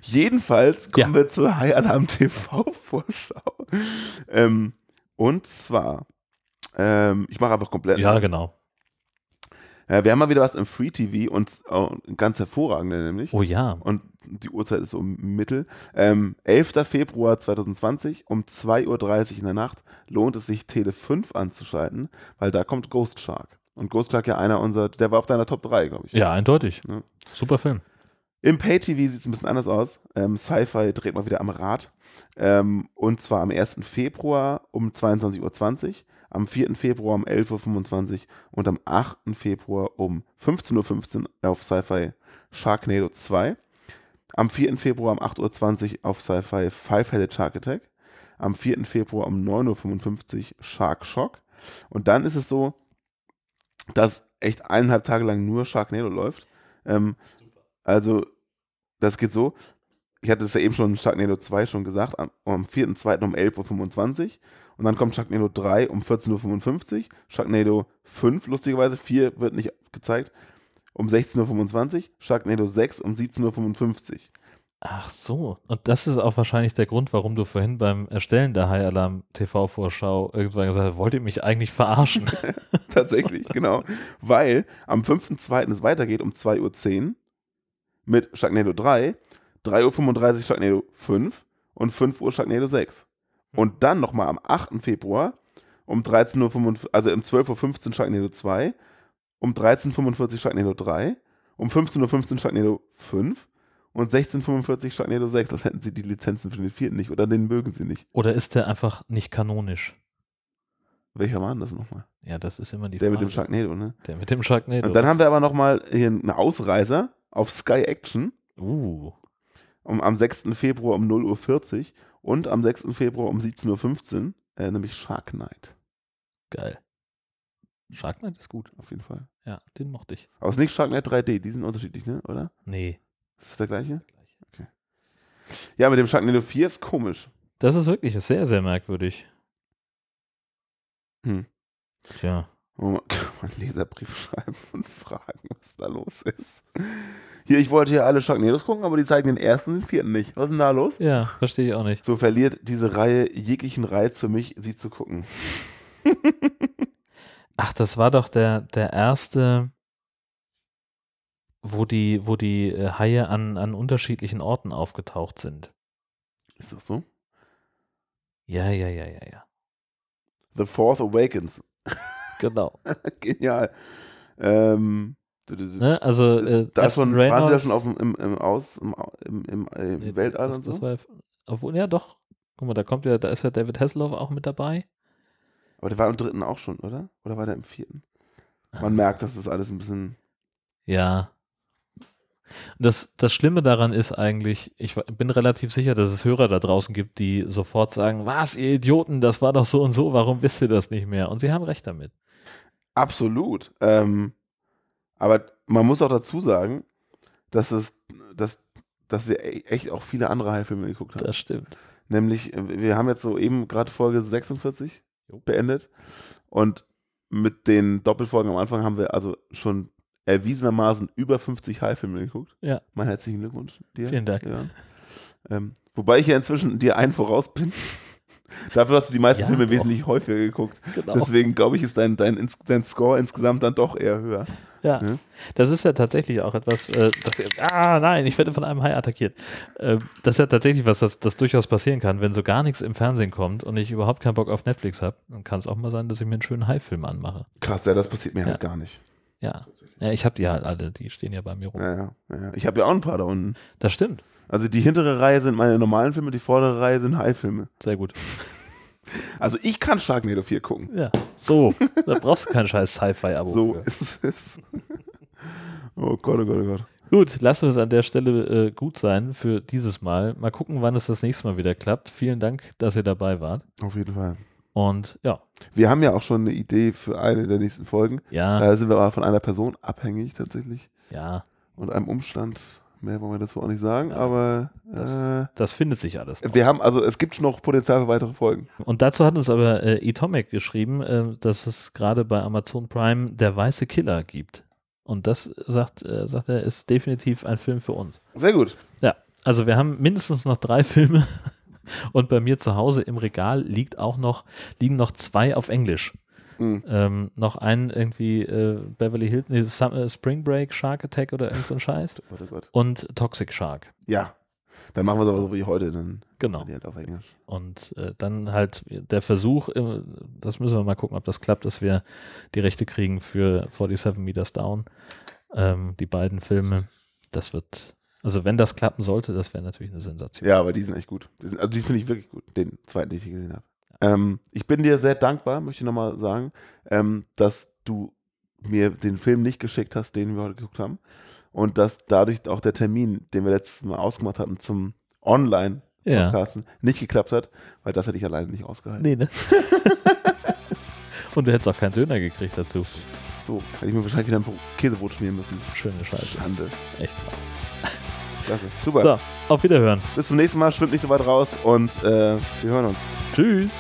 Jedenfalls kommen Ja. wir zur High Alarm TV Vorschau. Ähm, und zwar, ähm, ich mache einfach komplett. Ja, genau. Äh, wir haben mal wieder was im Free TV und äh, ganz hervorragende nämlich. Oh ja. Und die Uhrzeit ist im Mittel. Ähm, 11. Februar 2020 um 2.30 Uhr in der Nacht lohnt es sich, Tele 5 anzuschalten, weil da kommt Ghost Shark. Und Ghost Shark ja einer unserer, der war auf deiner Top 3, glaube ich. Ja, eindeutig. Ja. Super Film. Im Pay-TV sieht es ein bisschen anders aus. Ähm, Sci-Fi dreht mal wieder am Rad. Ähm, und zwar am 1. Februar um 22.20 Uhr, am 4. Februar um 11.25 Uhr und am 8. Februar um 15.15 Uhr auf Sci-Fi Sharknado 2. Am 4. Februar um 8.20 Uhr auf Sci-Fi Five-Headed Shark Attack. am 4. Februar um 9.55 Uhr Shark Shock. Und dann ist es so, dass echt eineinhalb Tage lang nur Sharknado läuft. Ähm, also, das geht so. Ich hatte es ja eben schon in Sharknado 2 schon gesagt, am, am 4.2. um 11.25 Uhr. Und dann kommt Sharknado 3 um 14.55 Uhr. Sharknado 5, lustigerweise, 4 wird nicht gezeigt, um 16.25 Uhr. Sharknado 6 um 17.55 Uhr. Ach so. Und das ist auch wahrscheinlich der Grund, warum du vorhin beim Erstellen der High Alarm TV-Vorschau irgendwann gesagt hast, wollt ihr mich eigentlich verarschen? [LAUGHS] Tatsächlich, genau. Weil am 5.2. es weitergeht um 2.10 Uhr mit Sharknado 3, 3.35 Uhr Sharknado 5 und 5 Uhr Sharknado 6. Und dann nochmal am 8. Februar um 13.45 Uhr, also um 12.15 Uhr Sharknado 2, um 13.45 Uhr Sharknado 3, um 15.15 Uhr Sharknado 5 und 16.45 Sharknado 6. Das hätten sie die Lizenzen für den vierten nicht oder den mögen sie nicht. Oder ist der einfach nicht kanonisch? Welcher war denn das nochmal? Ja, das ist immer die Der Frage. mit dem Sharknado, ne? Der mit dem Sharknado. Und dann haben wir aber nochmal hier einen Ausreißer auf Sky Action uh, um, am 6. Februar um 0.40 Uhr und am 6. Februar um 17.15 Uhr, äh, nämlich Shark Night. geil. Shark Knight ist gut. Auf jeden Fall. Ja, den mochte ich. Aber es ist nicht Shark Night 3D, die sind unterschiedlich, ne? Oder? Nee. Ist das der gleiche? Ja, mit dem Sharknado 4 ist komisch. Das ist wirklich sehr, sehr merkwürdig. Hm. Tja. Oh, man [LAUGHS] kann man einen Leserbrief schreiben und fragen, was da los ist. Hier, ich wollte hier alle Sharknados gucken, aber die zeigen den ersten und den vierten nicht. Was ist denn da los? Ja, verstehe ich auch nicht. So verliert diese Reihe jeglichen Reiz für mich, sie zu gucken. [LAUGHS] Ach, das war doch der, der erste, wo die, wo die äh, Haie an, an unterschiedlichen Orten aufgetaucht sind. Ist das so? Ja, ja, ja, ja, ja. The Fourth Awakens. [LAUGHS] Genau. [LAUGHS] Genial. Ähm, Ne? Also, äh, da schon, waren sie ja Reynolds- schon auf dem, im, im, Aus, im, im, im, im Nee, Weltall das, und das so? war, obwohl, ja doch. Guck mal, da kommt ja, da ist ja David Hasselhoff auch mit dabei. Aber der war im dritten auch schon, oder? Oder war der im vierten? Man merkt, dass das alles ein bisschen. Ja. Das, das Schlimme daran ist eigentlich, ich bin relativ sicher, dass es Hörer da draußen gibt, die sofort sagen, was, ihr Idioten, das war doch so und so, warum wisst ihr das nicht mehr? Und sie haben recht damit. Absolut. Ähm, aber man muss auch dazu sagen, dass es, dass, dass wir e- echt auch viele andere Haifilme geguckt haben. Das stimmt. Nämlich, äh, wir haben jetzt so eben gerade Folge 46 Jo. beendet. Und mit den Doppelfolgen am Anfang haben wir also schon erwiesenermaßen über 50 Haifilme geguckt. Ja. Mein herzlichen Glückwunsch dir. Vielen Dank. Ja. Ähm, wobei ich ja inzwischen dir einen voraus bin. Dafür hast du die meisten Ja, Filme doch. wesentlich häufiger geguckt. Genau. Deswegen glaube ich, ist dein, dein, dein Score insgesamt dann doch eher höher. Ja, Ne? das ist ja tatsächlich auch etwas, äh, das, ah nein, ich werde von einem Hai attackiert. Äh, das ist ja tatsächlich was, das, das durchaus passieren kann, wenn so gar nichts im Fernsehen kommt und ich überhaupt keinen Bock auf Netflix habe, dann kann es auch mal sein, dass ich mir einen schönen Hai-Film anmache. Krass, ja, das passiert mir Ja. halt gar nicht. Ja, ja ich habe die halt alle, die stehen ja bei mir rum. Ja, ja, ja. Ich habe ja auch ein paar da unten. Das stimmt, Also die hintere Reihe sind meine normalen Filme, die vordere Reihe sind Haifilme. sehr gut. [LAUGHS] Also ich kann Sharknado 4 gucken. Ja, so, da brauchst du kein scheiß Sci-Fi-Abo So für. ist es. [LAUGHS] Oh Gott, oh Gott, oh Gott. Gut, lassen wir es an der Stelle äh, gut sein für dieses Mal. Mal gucken, wann es das nächste Mal wieder klappt. Vielen Dank, dass ihr dabei wart. Auf jeden Fall. Und ja, Wir haben ja auch schon eine Idee für eine der nächsten Folgen. ja, Da sind wir aber von einer Person abhängig tatsächlich. ja, Und einem Umstand. Mehr wollen wir dazu auch nicht sagen, Ja, aber das- äh, das findet sich alles. noch. wir haben, also es gibt noch Potenzial für weitere Folgen. Und dazu hat uns aber äh, Atomic geschrieben, äh, dass es gerade bei Amazon Prime der weiße Killer gibt. Und das sagt, äh, sagt er, ist definitiv ein Film für uns. Sehr gut. Ja, also wir haben mindestens noch drei [LAUGHS] Filme und bei mir zu Hause im Regal liegt auch noch, liegen noch zwei auf Englisch. Mhm. Ähm, noch einen irgendwie äh, Beverly Hilton, nee, äh, Spring Break, Shark Attack oder irgend so ein Scheiß. Gott, oh Gott. Und Toxic Shark. Ja. Dann machen wir es aber so wie heute, dann Genau. halt. Und äh, dann halt der Versuch, äh, das müssen wir mal gucken, ob das klappt, dass wir die Rechte kriegen für 47 Meters Down. Ähm, die beiden Filme. Das wird, also wenn das klappen sollte, das wäre natürlich eine Sensation. Ja, aber die sind echt gut. Die sind, also die finde ich wirklich gut, den zweiten, den ich gesehen habe. Ähm, ich bin dir sehr dankbar, möchte ich nochmal sagen, ähm, dass du mir den Film nicht geschickt hast, den wir heute geguckt haben. Und dass dadurch auch der Termin, den wir letztes Mal ausgemacht hatten, zum Online Ja. Nicht geklappt hat, weil das hätte ich alleine nicht ausgehalten. Nee, ne? [LAUGHS] Und du hättest auch keinen Döner gekriegt dazu. So, hätte ich mir wahrscheinlich wieder ein Bro- Käsebrot schmieren müssen. Schöne Scheiße. Schande. Echt. Klasse. Super. So, auf Wiederhören. Bis zum nächsten Mal. Schwimmt nicht so weit raus und äh, wir hören uns. Tschüss.